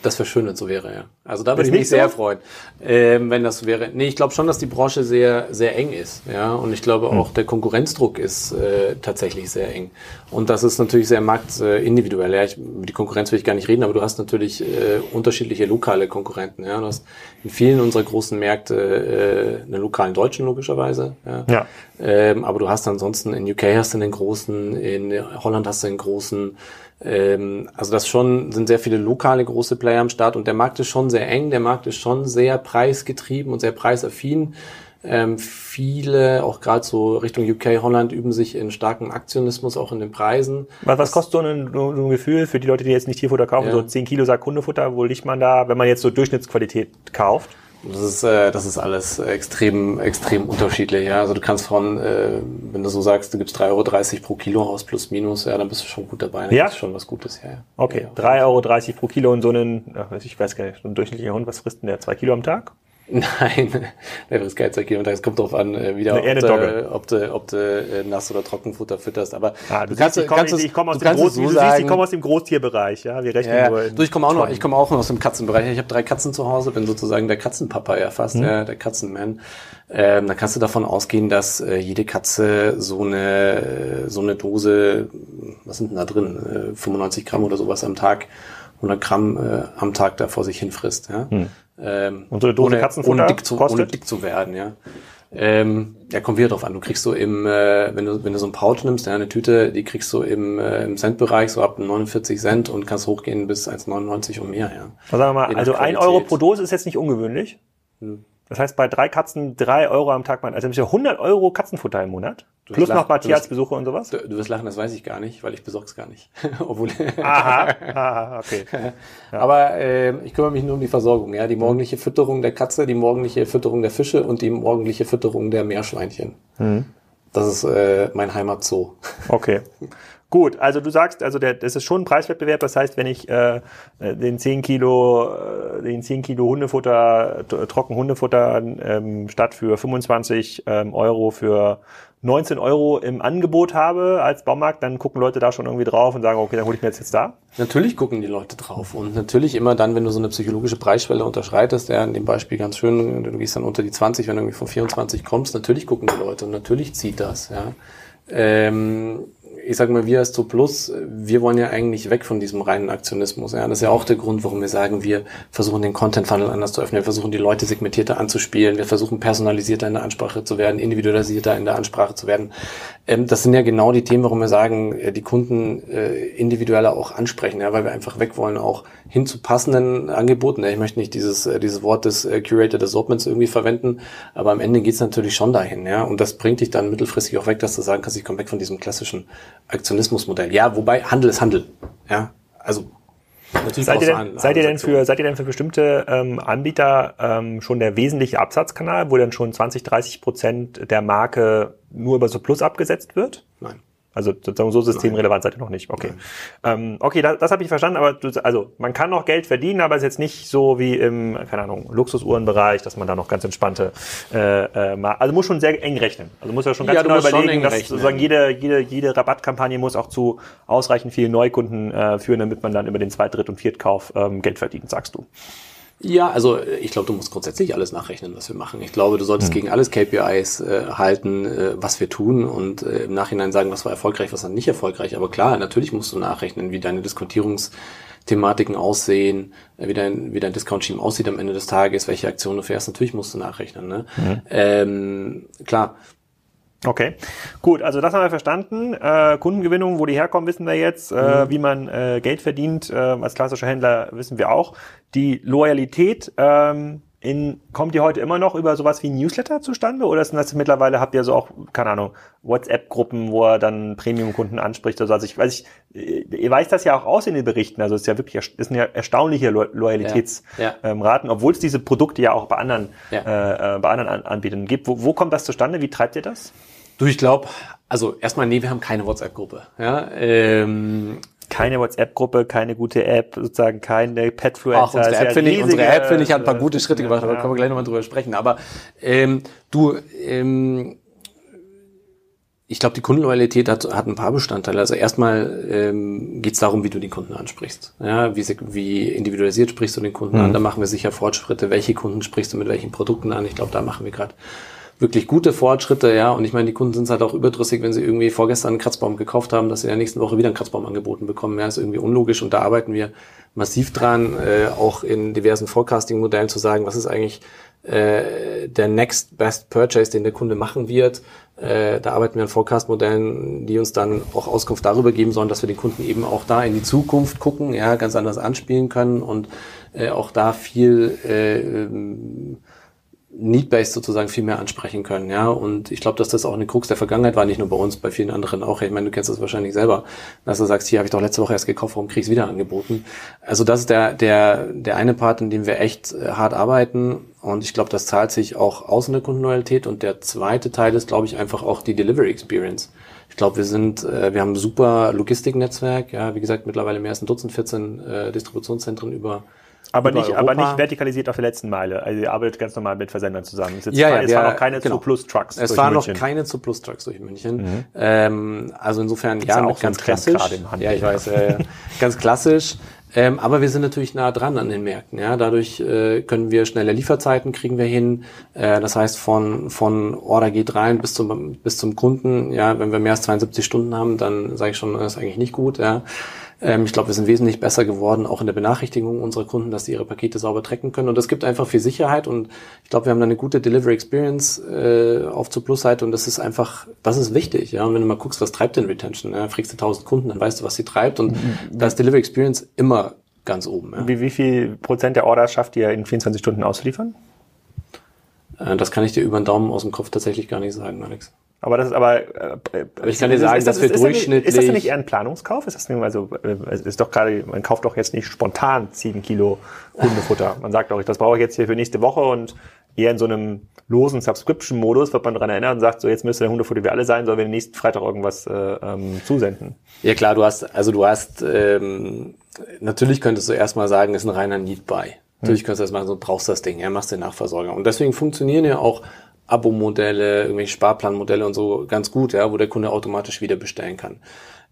Das wäre schön, wenn so wäre, ja. Also da würde ich mich sehr so? freuen, ähm, wenn das so wäre. Nee, ich glaube schon, dass die Branche sehr, sehr eng ist, ja. Und ich glaube hm. auch, der Konkurrenzdruck ist äh, tatsächlich sehr eng. Und das ist natürlich sehr marktindividuell. Ja, ich, über die Konkurrenz will ich gar nicht reden, aber du hast natürlich äh, unterschiedliche lokale Konkurrenten. Ja. Du hast in vielen unserer großen Märkte äh, einen lokalen Deutschen logischerweise. Ja. ja. Ähm, aber du hast ansonsten in UK hast du einen großen, in Holland hast du einen großen ähm, also das schon sind sehr viele lokale große Player am Start und der Markt ist schon sehr eng, der Markt ist schon sehr preisgetrieben und sehr preisaffin. Ähm, viele, auch gerade so Richtung UK, Holland, üben sich in starken Aktionismus auch in den Preisen. Was, was kostet so ein, so ein Gefühl für die Leute, die jetzt nicht Tierfutter kaufen, ja. so 10 Kilo Sack Hundefutter, wo liegt man da, wenn man jetzt so Durchschnittsqualität kauft? Das ist, äh, das ist alles extrem, extrem unterschiedlich. Ja? Also du kannst von, äh, wenn du so sagst, du gibst 3,30 Euro pro Kilo aus plus minus, ja, dann bist du schon gut dabei. Dann ja? ist schon was Gutes, ja. ja. Okay, ja, 3,30 Euro pro Kilo und so einen, ich weiß gar nicht, so ein durchschnittlicher Hund, was frisst denn der? Zwei Kilo am Tag? Nein, zwei Kilo am Tag. Es kommt darauf an, äh, wieder, ob, du, ob du, ob du äh, Nass- oder Trockenfutter fütterst. Aber ah, du, du kannst, siehst, ich komme ich komm aus, dem Groß, so du siehst, ich komm aus dem Großtierbereich. Ja, wir rechnen ja, nur. Du, ich komme auch noch, ich komme auch noch aus dem Katzenbereich. Ich habe drei Katzen zu Hause, bin sozusagen der Katzenpapa ja fast, mhm. ja, der Katzenman. Ähm, da kannst du davon ausgehen, dass äh, jede Katze so eine so eine Dose, was sind denn da drin, äh, 95 Gramm oder sowas am Tag, 100 Gramm äh, am Tag da vor sich hinfrisst. Ja. Mhm. Ähm, und so eine Dose ohne, Katzenfutter ohne dick, zu, ohne dick zu werden, ja. Ähm, ja, kommt wieder drauf an. Du kriegst so im, äh, wenn du wenn du so ein Pouch nimmst, ja, eine Tüte, die kriegst du im, äh, im Centbereich so ab 49 Cent und kannst hochgehen bis 1,99 und mehr, ja. Also sagen wir mal, also ein Euro pro Dose ist jetzt nicht ungewöhnlich. Hm. Das heißt, bei drei Katzen drei Euro am Tag, also ja 100 Euro Katzenfutter im Monat. Du Plus wirst noch lachen, mal Tierarztbesuche und sowas. Du, du wirst lachen, das weiß ich gar nicht, weil ich besorg's gar nicht. Obwohl. Aha, aha, okay. Aber äh, ich kümmere mich nur um die Versorgung, ja. Die morgendliche Fütterung der Katze, die morgendliche Fütterung der Fische und die morgendliche Fütterung der Meerschweinchen. Das ist äh, mein Heimatzoo. Okay. Gut, also du sagst, also der, das ist schon ein Preiswettbewerb. Das heißt, wenn ich äh, äh, den 10 Kilo, äh, den 10 Kilo Hundefutter, trocken Hundefutter ähm, statt für 25 ähm, Euro für 19 Euro im Angebot habe als Baumarkt, dann gucken Leute da schon irgendwie drauf und sagen, okay, dann hole ich mir jetzt jetzt da. Natürlich gucken die Leute drauf und natürlich immer dann, wenn du so eine psychologische Preisschwelle unterschreitest, ja, in dem Beispiel ganz schön, du gehst dann unter die 20, wenn du irgendwie von 24 kommst, natürlich gucken die Leute und natürlich zieht das, ja. Ähm, ich sag mal, wir als Zo Plus, wir wollen ja eigentlich weg von diesem reinen Aktionismus. Ja. Das ist ja auch der Grund, warum wir sagen, wir versuchen den Content-Funnel anders zu öffnen, wir versuchen die Leute segmentierter anzuspielen, wir versuchen personalisierter in der Ansprache zu werden, individualisierter in der Ansprache zu werden. Ähm, das sind ja genau die Themen, warum wir sagen, äh, die Kunden äh, individueller auch ansprechen, ja, weil wir einfach weg wollen auch hin zu passenden Angeboten. Ich möchte nicht dieses, äh, dieses Wort des äh, Curated Assortments irgendwie verwenden, aber am Ende geht es natürlich schon dahin, ja. Und das bringt dich dann mittelfristig auch weg, dass du sagen kannst, ich komme weg von diesem klassischen Aktionismusmodell. Ja, wobei Handel ist Handel. Ja, also natürlich Seid ihr denn, seid ihr denn für, seid ihr denn für bestimmte ähm, Anbieter ähm, schon der wesentliche Absatzkanal, wo dann schon 20, 30 Prozent der Marke nur über so Plus abgesetzt wird? Nein. Also sozusagen so systemrelevant seid ihr noch nicht. Okay. Ähm, okay, das, das habe ich verstanden, aber du, also man kann noch Geld verdienen, aber es ist jetzt nicht so wie im, keine Ahnung, Luxusuhrenbereich, dass man da noch ganz entspannte äh, äh, ma- also muss schon sehr eng rechnen. Also muss ja schon ganz Ja, genau musst schon überlegen, dass rechnen. sozusagen jede, jede, jede Rabattkampagne muss auch zu ausreichend vielen Neukunden äh, führen, damit man dann über den Zweit-, Dritt- und Viertkauf ähm, Geld verdient, sagst du. Ja, also ich glaube, du musst grundsätzlich alles nachrechnen, was wir machen. Ich glaube, du solltest gegen alles KPIs äh, halten, äh, was wir tun und äh, im Nachhinein sagen, was war erfolgreich, was war nicht erfolgreich. Aber klar, natürlich musst du nachrechnen, wie deine Diskontierungsthematiken aussehen, äh, wie dein, wie dein Discount-Scheme aussieht am Ende des Tages, welche Aktionen du fährst. Natürlich musst du nachrechnen. Ne? Ähm, klar, Okay, gut, also das haben wir verstanden. Äh, Kundengewinnung, wo die herkommen, wissen wir jetzt. Äh, Wie man äh, Geld verdient, äh, als klassischer Händler wissen wir auch. Die Loyalität, ähm, in, kommt die heute immer noch über sowas wie Newsletter zustande? Oder sind das mittlerweile, habt ihr so auch, keine Ahnung, WhatsApp-Gruppen, wo er dann Premium-Kunden anspricht oder so? Also ich weiß, ich, ihr weist das ja auch aus in den Berichten. Also es ist ja wirklich, es sind ja erstaunliche Lo Loyalitätsraten, Ja, ähm, Raten, obwohl es diese Produkte ja auch bei anderen, Ja. äh, äh, bei anderen An Anbietern gibt. Wo, wo kommt das zustande? Wie treibt ihr das? Du, ich glaube, also erstmal, nee, wir haben keine WhatsApp-Gruppe. Ja, ähm, keine WhatsApp-Gruppe, keine gute App, sozusagen keine Petfluencer. Auch unsere App, finde ich, unsere App, finde ich, hat ein paar gute Schritte gemacht, aber Ja. können wir gleich nochmal drüber sprechen. Aber ähm, du, ähm, ich glaube, die Kundenloyalität hat, hat ein paar Bestandteile. Also erstmal ähm, geht es darum, wie du die Kunden ansprichst. Ja, wie, wie individualisiert sprichst du den Kunden Mhm. an? Da machen wir sicher Fortschritte. Welche Kunden sprichst du mit welchen Produkten an? Ich glaube, da machen wir gerade wirklich gute Fortschritte, ja. Und ich meine, die Kunden sind halt auch überdrüssig, wenn sie irgendwie vorgestern einen Kratzbaum gekauft haben, dass sie in der nächsten Woche wieder einen Kratzbaum angeboten bekommen. Ja, ist irgendwie unlogisch und da arbeiten wir massiv dran, äh, auch in diversen Forecasting-Modellen zu sagen, was ist eigentlich äh, der Next Best Purchase, den der Kunde machen wird. Äh, da arbeiten wir an Forecast-Modellen, die uns dann auch Auskunft darüber geben sollen, dass wir den Kunden eben auch da in die Zukunft gucken, ja, ganz anders anspielen können und äh, auch da viel äh, ähm, Need-Based sozusagen viel mehr ansprechen können, ja. Und ich glaube, dass das auch eine Krux der Vergangenheit war, nicht nur bei uns, bei vielen anderen auch. Ich meine, du kennst das wahrscheinlich selber, dass du sagst, hier habe ich doch letzte Woche erst gekauft, warum krieg ich wieder angeboten? Also das ist der, der, der eine Part, in dem wir echt äh, hart arbeiten. Und ich glaube, das zahlt sich auch aus in der Kundenloyalität. Und der zweite Teil ist, glaube ich, einfach auch die Delivery Experience. Ich glaube, wir sind, äh, wir haben ein super Logistiknetzwerk, ja, wie gesagt, mittlerweile mehr als ein Dutzend, 14 äh, Distributionszentren über Aber nicht, aber nicht vertikalisiert auf der letzten Meile. Also ihr arbeitet ganz normal mit Versendern zusammen. Es, Ja, ja, es wir- waren noch keine genau. zu Plus Trucks. Es waren noch keine zu Plus Trucks durch München. Ähm, also insofern ja ja, auch so ganz Trend klassisch. Ja, ich weiß, äh, ganz klassisch. Ähm, aber wir sind natürlich nah dran an den Märkten. Ja, dadurch äh, können wir schnelle Lieferzeiten kriegen wir hin. Äh, das heißt von von Order geht rein bis zum bis zum Kunden. Ja, wenn wir mehr als 72 Stunden haben, dann sage ich schon, das ist eigentlich nicht gut. Ja. Ähm, ich glaube, wir sind wesentlich besser geworden, auch in der Benachrichtigung unserer Kunden, dass sie ihre Pakete sauber tracken können. Und das gibt einfach viel Sicherheit. Und ich glaube, wir haben da eine gute Delivery Experience äh, auf zur Plus-Seite. Und das ist einfach, das ist wichtig. Ja, und wenn du mal guckst, was treibt denn Retention? Ja, fragst du 1000 Kunden, dann weißt du, was sie treibt. Und da ist Delivery Experience immer ganz oben. Ja. Wie, wie viel Prozent der Orders schafft ihr in 24 Stunden auszuliefern? Äh, das kann ich dir über den Daumen aus dem Kopf tatsächlich gar nicht sagen, Alex. Aber das ist aber. Äh, aber ich kann dir sagen, dass wir durchschnittlich. Ist das denn nicht eher ein Planungskauf? Ist das nicht, also äh, ist doch gerade, man kauft doch jetzt nicht spontan sieben Kilo Hundefutter. Man sagt doch, das brauche ich jetzt hier für nächste Woche und eher in so einem losen Subscription-Modus wird man daran erinnern und sagt, so jetzt müsste der Hundefutter wie alle sein, sollen wir den nächsten Freitag irgendwas äh, ähm, zusenden. Ja klar, du hast, also du hast, ähm, natürlich könntest du erstmal sagen, ist ein reiner Need-Buy. Natürlich kannst du erstmal so, brauchst das Ding, ja, machst den Nachversorger. Und deswegen funktionieren ja auch Abo-Modelle, irgendwelche Sparplanmodelle und so ganz gut, ja, wo der Kunde automatisch wieder bestellen kann.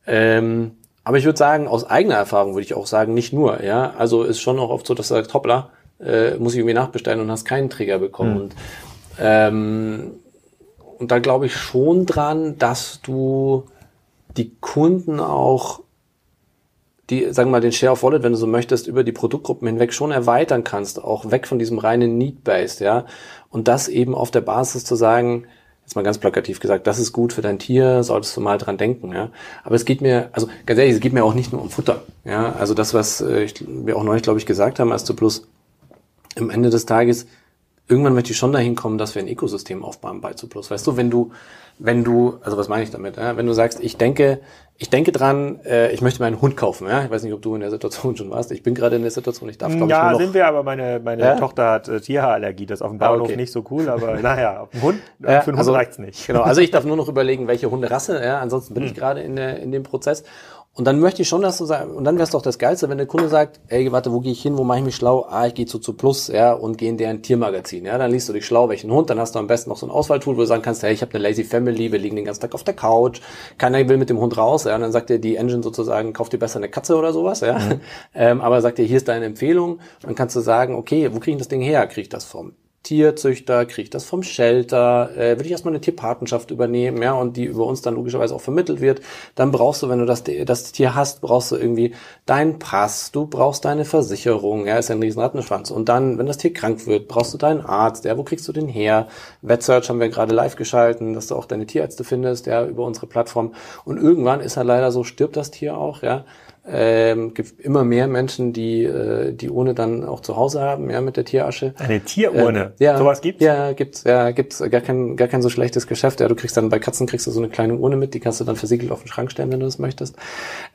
Ähm, aber ich würde sagen, aus eigener Erfahrung würde ich auch sagen, nicht nur, ja. Also ist schon auch oft so, dass du sagst, hoppla, äh, muss ich irgendwie nachbestellen und hast keinen Trigger bekommen. Mhm. Und, ähm, und da glaube ich schon dran, dass du die Kunden auch die, sagen wir mal, den Share of Wallet, wenn du so möchtest, über die Produktgruppen hinweg schon erweitern kannst, auch weg von diesem reinen Need-Based, ja. Und das eben auf der Basis zu sagen, jetzt mal ganz plakativ gesagt, das ist gut für dein Tier, solltest du mal dran denken, ja. Aber es geht mir, also ganz ehrlich, es geht mir auch nicht nur um Futter, ja. Also das, was äh, ich, wir auch neulich, glaube ich, gesagt haben, als du plus im Ende des Tages, irgendwann möchte ich schon dahin kommen, dass wir ein Ökosystem aufbauen bei Zuplus. Weißt du, wenn du, wenn du, also was meine ich damit? Ja? Wenn du sagst, ich denke, ich denke dran, äh, ich möchte meinen Hund kaufen. Ja? Ich weiß nicht, ob du in der Situation schon warst. Ich bin gerade in der Situation, ich darf, glaube ja, ich, nur noch... sind wir, aber meine, meine ja? Tochter hat äh, Tierhaarallergie. Das ist auf dem Bauernhof ah, okay. nicht so cool, aber naja, auf dem Hund, ja, für einen Hund also, reicht's nicht. Genau, also ich darf nur noch überlegen, welche Hunderasse, ja? ansonsten bin hm. ich gerade in, der, in dem Prozess. Und dann möchte ich schon, dass du sagst, und dann wäre es doch das Geilste, wenn der Kunde sagt, ey, warte, wo gehe ich hin, wo mache ich mich schlau? Ah, ich gehe zu zu Plus, ja, und gehe in deren Tiermagazin, ja, dann liest du dich schlau, welchen Hund, dann hast du am besten noch so ein Auswahltool, wo du sagen kannst, hey, ich habe eine lazy family, wir liegen den ganzen Tag auf der Couch, keiner will mit dem Hund raus, ja, und dann sagt dir die Engine sozusagen, kauf dir besser eine Katze oder sowas, ja, mhm. ähm, aber sagt dir, hier ist deine Empfehlung, dann kannst du sagen, okay, wo kriege ich das Ding her? Kriege ich das vom Tierzüchter, kriege ich das vom Shelter, äh, will ich erstmal eine Tierpatenschaft übernehmen, ja, und die über uns dann logischerweise auch vermittelt wird, dann brauchst du, wenn du das, das Tier hast, brauchst du irgendwie deinen Pass, du brauchst deine Versicherung, ja, ist ja ein riesen Rattenschwanz. Und dann, wenn das Tier krank wird, brauchst du deinen Arzt, ja, wo kriegst du den her? VetSearch haben wir gerade live geschalten, dass du auch deine Tierärzte findest, ja, über unsere Plattform. Und irgendwann ist er leider so, stirbt das Tier auch, ja, ähm, gibt immer mehr Menschen, die äh, die Urne dann auch zu Hause haben, ja, mit der Tierasche. Eine Tierurne? Äh, ja, sowas gibt's? Ja, gibt's, ja, gibt's gar kein gar kein so schlechtes Geschäft. Ja, du kriegst dann bei Katzen kriegst du so eine kleine Urne mit, die kannst du dann versiegelt auf den Schrank stellen, wenn du das möchtest.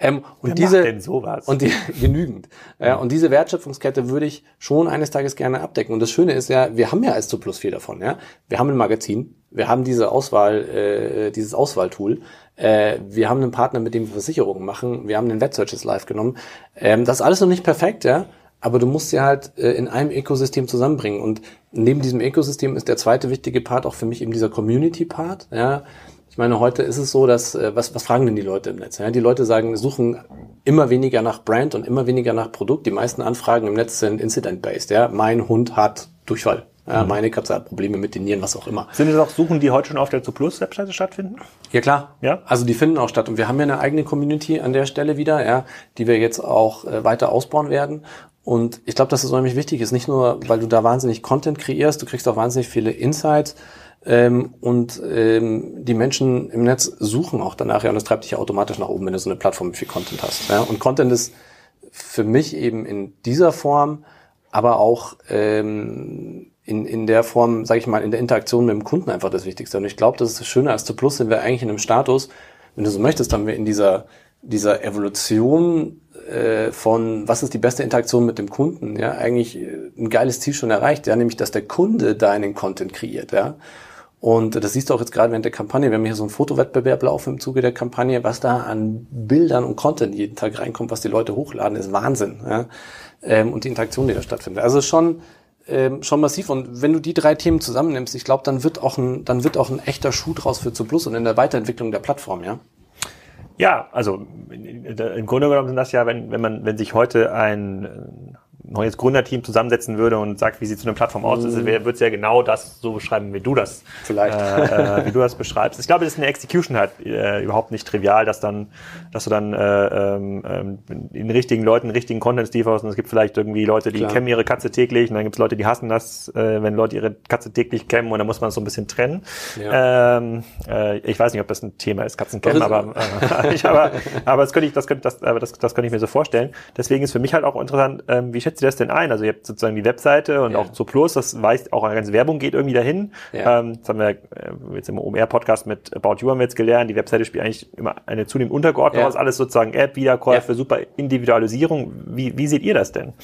Ähm, und Wer diese denn sowas? und die genügend. Ja, und diese Wertschöpfungskette würde ich schon eines Tages gerne abdecken. Und das Schöne ist ja, wir haben ja als Plus viel davon. Ja, wir haben ein Magazin, wir haben diese Auswahl, äh, dieses Auswahltool. Äh, wir haben einen Partner, mit dem wir Versicherungen machen. Wir haben den Websearches live genommen. Ähm, das ist alles noch nicht perfekt, ja. Aber du musst sie halt äh, in einem Ökosystem zusammenbringen. Und neben diesem Ökosystem ist der zweite wichtige Part auch für mich eben dieser Community-Part. Ja, ich meine, heute ist es so, dass äh, was, was fragen denn die Leute im Netz? Ja, die Leute sagen, suchen immer weniger nach Brand und immer weniger nach Produkt. Die meisten Anfragen im Netz sind incident-based. Ja, mein Hund hat Durchfall. Ja, mhm. meine Katze hat Probleme mit den Nieren, was auch immer. Sind es auch Suchen, die heute schon auf der Zuplus-Webseite stattfinden? Ja, klar. Ja. Also die finden auch statt. Und wir haben ja eine eigene Community an der Stelle wieder, ja, die wir jetzt auch äh, weiter ausbauen werden. Und ich glaube, dass es unheimlich wichtig ist. Nicht nur, weil du da wahnsinnig Content kreierst, du kriegst auch wahnsinnig viele Insights. Ähm, und ähm, die Menschen im Netz suchen auch danach, ja, und das treibt dich ja automatisch nach oben, wenn du so eine Plattform mit viel Content hast. Ja. Und Content ist für mich eben in dieser Form, aber auch ähm, in, in der Form, sage ich mal, in der Interaktion mit dem Kunden einfach das Wichtigste. Und ich glaube, das ist das Schöne als zu Plus sind wir eigentlich in einem Status, wenn du so möchtest, haben wir in dieser, dieser Evolution äh, von was ist die beste Interaktion mit dem Kunden, ja, eigentlich äh, ein geiles Ziel schon erreicht, ja, nämlich dass der Kunde deinen Content kreiert, ja. Und das siehst du auch jetzt gerade während der Kampagne. Wir haben hier so einen Fotowettbewerb laufen im Zuge der Kampagne. Was da an Bildern und Content jeden Tag reinkommt, was die Leute hochladen, ist Wahnsinn. Ja? Ähm, und die Interaktion, die da stattfindet. Also schon ähm, schon massiv. Und wenn du die drei Themen zusammennimmst, ich glaube, dann wird auch ein, dann wird auch ein echter Schuh draus für zu Plus und in der Weiterentwicklung der Plattform, ja. Ja, also im Grunde genommen sind das ja, wenn, wenn man, wenn sich heute ein neues Gründerteam zusammensetzen würde und sagt, wie sieht so eine Plattform aus, mhm. würde es ja genau das so beschreiben, wie du das, Vielleicht. Äh, äh, wie du das beschreibst. Ich glaube, das ist eine Execution halt äh, überhaupt nicht trivial, dass dann, dass du dann äh, ähm, ähm den richtigen Leuten richtigen Content lieferst und es gibt vielleicht irgendwie Leute, die Klar. kämmen ihre Katze täglich und dann gibt es Leute, die hassen das, äh, wenn Leute ihre Katze täglich kämmen und dann muss man es so ein bisschen trennen. Ja. Ähm, äh, ich weiß nicht, ob das ein Thema ist, Katzenkämmen, aber, äh, ich, aber aber das könnte ich, das könnte, das, aber das, das könnte ich mir so vorstellen. Deswegen ist für mich halt auch interessant, ähm, wie schätzt schätzt ihr das denn ein? Also ihr habt sozusagen die Webseite und ja. auch zu Plus, das weiß auch eine ganze Werbung geht irgendwie dahin. Ja. Ähm, das haben wir äh, jetzt im OMR-Podcast mit About You haben wir jetzt gelernt. Die Webseite spielt eigentlich immer eine zunehmend Untergeordnete ja. aus, alles sozusagen App, Wiederkäufe, ja. super Individualisierung. Wie, wie seht ihr das denn?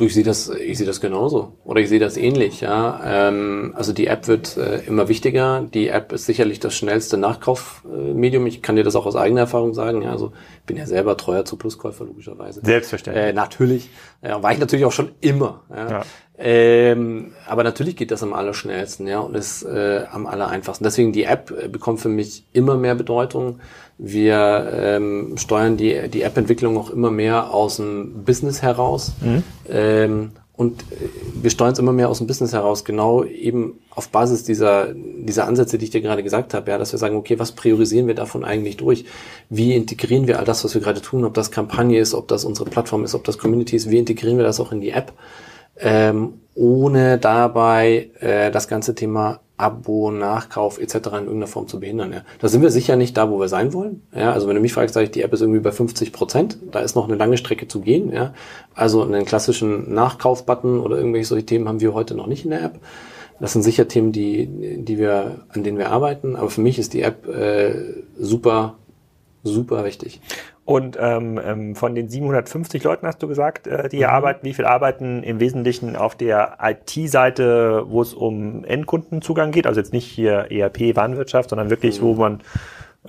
Du, ich sehe das, ich sehe das genauso. Oder ich sehe das ähnlich, ja. Ähm, also die App wird äh, immer wichtiger. Die App ist sicherlich das schnellste Nachkaufmedium. Ich kann dir das auch aus eigener Erfahrung sagen. Ja, also bin ja selber treuer zu Pluskäufer, logischerweise. Selbstverständlich. Äh, natürlich. Ja, war ich natürlich auch schon immer. Ja. ja. Ähm, aber natürlich geht das am allerschnellsten, ja, und ist äh, am allereinfachsten. Deswegen die App äh, bekommt für mich immer mehr Bedeutung. Wir ähm, steuern die, die App-Entwicklung auch immer mehr aus dem Business heraus. Mhm. Ähm, und äh, wir steuern es immer mehr aus dem Business heraus, genau eben auf Basis dieser, dieser Ansätze, die ich dir gerade gesagt habe, ja, dass wir sagen, okay, was priorisieren wir davon eigentlich durch? Wie integrieren wir all das, was wir gerade tun, ob das Kampagne ist, ob das unsere Plattform ist, ob das Community ist, wie integrieren wir das auch in die App? Ähm, ohne dabei äh, das ganze Thema Abo, Nachkauf etc. in irgendeiner Form zu behindern. Ja. Da sind wir sicher nicht da, wo wir sein wollen. Ja, also wenn du mich fragst, sage ich, die App ist irgendwie bei 50 Prozent. Da ist noch eine lange Strecke zu gehen. Ja. Also einen klassischen Nachkauf-Button oder irgendwelche solche Themen haben wir heute noch nicht in der App. Das sind sicher Themen, die, die wir, an denen wir arbeiten. Aber für mich ist die App äh, super, super wichtig. Und ähm, ähm von den 750 Leuten hast du gesagt, äh, die hier mhm. arbeiten, wie viel arbeiten im Wesentlichen auf der IT-Seite, wo es um Endkundenzugang geht? Also jetzt nicht hier ERP, Warenwirtschaft, sondern wirklich, mhm. wo man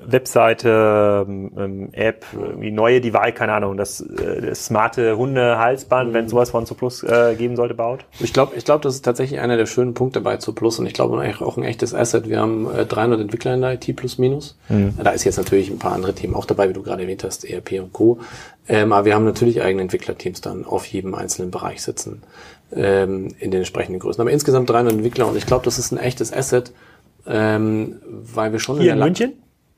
Webseite, ähm, ähm, App, wie neue Device, keine Ahnung, das, äh, das smarte Hunde-Halsband, mhm. wenn sowas von Plus äh, geben sollte, baut? Ich glaube, ich glaube, das ist tatsächlich einer der schönen Punkte bei Plus und ich glaube auch ein echtes Asset. Wir haben äh, 300 Entwickler in der IT plus minus. Mhm. Da ist jetzt natürlich ein paar andere Themen auch dabei, wie du gerade erwähnt hast, ERP und Co. Ähm, aber wir haben natürlich eigene Entwicklerteams dann auf jedem einzelnen Bereich sitzen ähm, in den entsprechenden Größen. Aber insgesamt 300 Entwickler und ich glaube, das ist ein echtes Asset, ähm, weil wir schon Hier in, in München?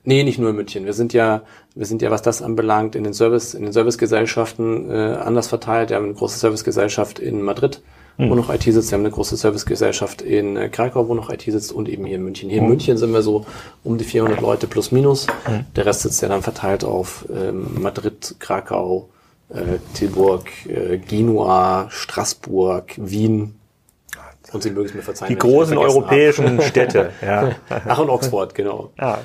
Nee, nicht nur in München. Wir sind ja, wir sind ja, was das anbelangt, in den Service, in den Servicegesellschaften äh, anders verteilt. Wir haben eine große Servicegesellschaft in Madrid, mhm. wo noch IT sitzt. Wir haben eine große Servicegesellschaft in äh, Krakau, wo noch IT sitzt und eben hier in München. Hier in mhm. München sind wir so um die 400 Leute plus minus. Mhm. Der Rest sitzt ja dann verteilt auf ähm, Madrid, Krakau, äh, Tilburg, äh, Genua, Straßburg, Wien, und Sie mögen es mir verzeihen. Die großen europäischen habe. Städte, ja. Ach, und Oxford, genau. Ja,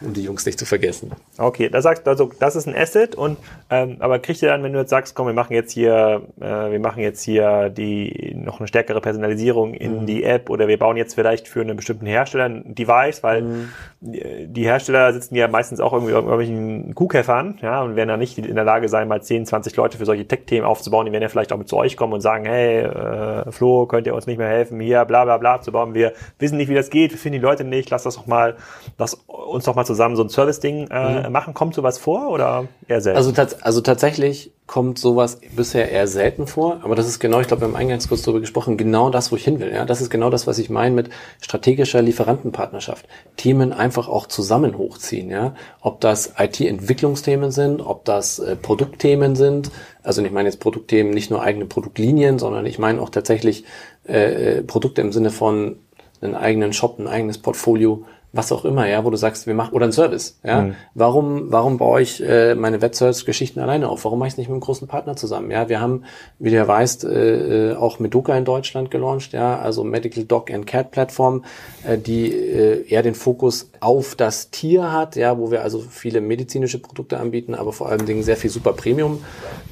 um die Jungs nicht zu vergessen. Okay, da sagst also, das ist ein Asset und ähm, aber kriegt ihr dann, wenn du jetzt sagst, komm, wir machen jetzt hier, äh, wir machen jetzt hier die noch eine stärkere Personalisierung in mhm. die App oder wir bauen jetzt vielleicht für einen bestimmten Hersteller ein Device, weil mhm. die Hersteller sitzen ja meistens auch irgendwie irgendwelchen Kuhkäfern, ja, und werden dann nicht in der Lage sein, mal 10, 20 Leute für solche Tech-Themen aufzubauen. Die werden ja vielleicht auch mit zu euch kommen und sagen, hey, äh, Flo, könnt ihr uns nicht mehr helfen, hier, bla bla bla zu bauen. Wir wissen nicht, wie das geht, wir finden die Leute nicht, lass das doch mal, lass uns doch mal zusammen so ein Service-Ding äh, mhm. machen. Kommt sowas vor oder eher selten? Also, also tatsächlich kommt sowas bisher eher selten vor, aber das ist genau, ich glaube, wir haben eingangs kurz darüber gesprochen, genau das, wo ich hin will. Ja? Das ist genau das, was ich meine mit strategischer Lieferantenpartnerschaft. Themen einfach auch zusammen hochziehen. Ja? Ob das IT-Entwicklungsthemen sind, ob das äh, Produktthemen sind. Also ich meine jetzt Produktthemen, nicht nur eigene Produktlinien, sondern ich meine auch tatsächlich äh, äh Produkte im Sinne von einen eigenen Shop, ein eigenes Portfolio, was auch immer, ja, wo du sagst, wir machen oder ein Service, ja. Mhm. Warum, warum baue ich äh, meine Web-Service-Geschichten alleine auf? Warum mache ich es nicht mit einem großen Partner zusammen? Ja, wir haben, wie du ja weißt, äh, äh, auch Meduca in Deutschland gelauncht, ja, also Medical Dog and Cat Plattform, äh, die äh, eher den Fokus auf das Tier hat, ja, wo wir also viele medizinische Produkte anbieten, aber vor allen Dingen sehr viel Super Premium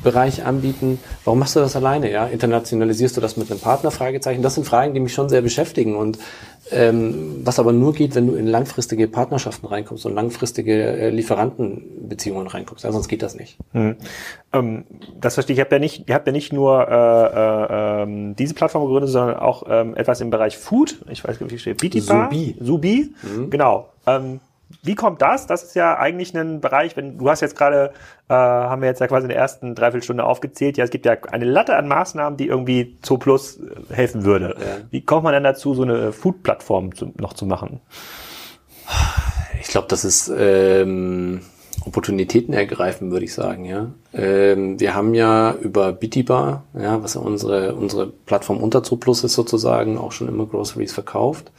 Bereich anbieten. Warum machst du das alleine, ja? Internationalisierst du das mit einem Partner? Fragezeichen. Das sind Fragen, die mich schon sehr beschäftigen und ähm, was aber nur geht, wenn du in langfristige Partnerschaften reinkommst und langfristige äh, Lieferantenbeziehungen reinkommst. Ja, sonst geht das nicht. Hm. Ähm, das verstehe ich. Ihr habt ja nicht, ihr habt ja nicht nur äh, äh, ähm, diese Plattform gegründet, sondern auch ähm, etwas im Bereich Food. Ich weiß nicht, wie steht. Bitipa? Subi. Subi. Mhm. Genau. Ähm, wie kommt das? Das ist ja eigentlich ein Bereich, wenn du hast jetzt gerade, äh, haben wir jetzt ja quasi in der ersten Dreiviertelstunde aufgezählt, ja, es gibt ja eine Latte an Maßnahmen, die irgendwie zu Plus äh, helfen würde. Ja. Wie kommt man denn dazu, so eine Food-Plattform zu, noch zu machen? Ich glaube, das ist ähm, Opportunitäten ergreifen, würde ich sagen, ja. Ähm, wir haben ja über Bitibar, ja, was ja unsere, unsere Plattform unter Plus ist sozusagen, auch schon immer Groceries verkauft.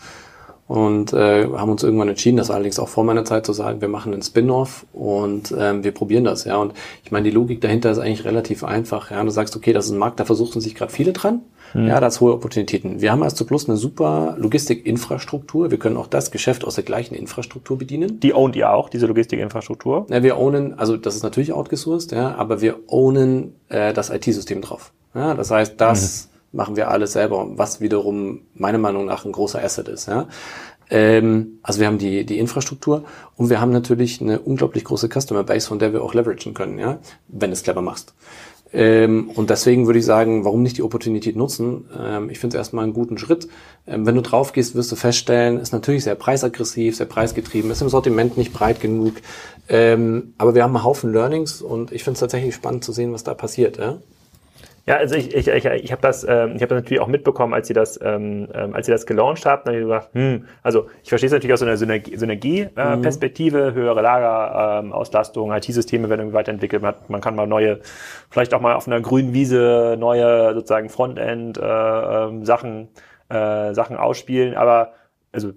Und äh, haben uns irgendwann entschieden, das allerdings auch vor meiner Zeit zu sagen, wir machen einen Spin-off und ähm, wir probieren das, ja. Und ich meine, die Logik dahinter ist eigentlich relativ einfach. Ja, du sagst, okay, das ist ein Markt, da versuchen sich gerade viele dran. Mhm. Ja, da ist hohe Opportunitäten. Wir haben als Plus eine super Logistikinfrastruktur. Wir können auch das Geschäft aus der gleichen Infrastruktur bedienen. Die ownt ihr auch, diese Logistikinfrastruktur? Ja, wir ownen, also das ist natürlich outgesourced, ja, aber wir ownen äh, das IT-System drauf. Ja, das heißt, das mhm machen wir alles selber, was wiederum meiner Meinung nach ein großer Asset ist. Ja? Ähm, also wir haben die, die Infrastruktur und wir haben natürlich eine unglaublich große Customer Base, von der wir auch leveragen können, ja, wenn du es clever machst. Ähm, und deswegen würde ich sagen, warum nicht die Opportunität nutzen? Ähm, ich finde es erstmal einen guten Schritt. Ähm, wenn du drauf gehst, wirst du feststellen, ist natürlich sehr preisaggressiv, sehr preisgetrieben, ist im Sortiment nicht breit genug. Ähm, aber wir haben einen Haufen Learnings und ich finde es tatsächlich spannend zu sehen, was da passiert. Ja? Ja, also ich, ich, ich, ich habe das, ähm, ich habe das natürlich auch mitbekommen, als sie das, ähm, ähm als sie das gelauncht haben. Dann habe ich gesagt, hm, also ich verstehe es natürlich aus so einer Synergie-Perspektive, Synergie, äh, mhm. höhere Lagerauslastung, ähm, IT-Systeme werden irgendwie weiterentwickelt. Man, man kann mal neue, vielleicht auch mal auf einer grünen Wiese neue sozusagen Frontend äh, ähm, Sachen äh, Sachen ausspielen. Aber also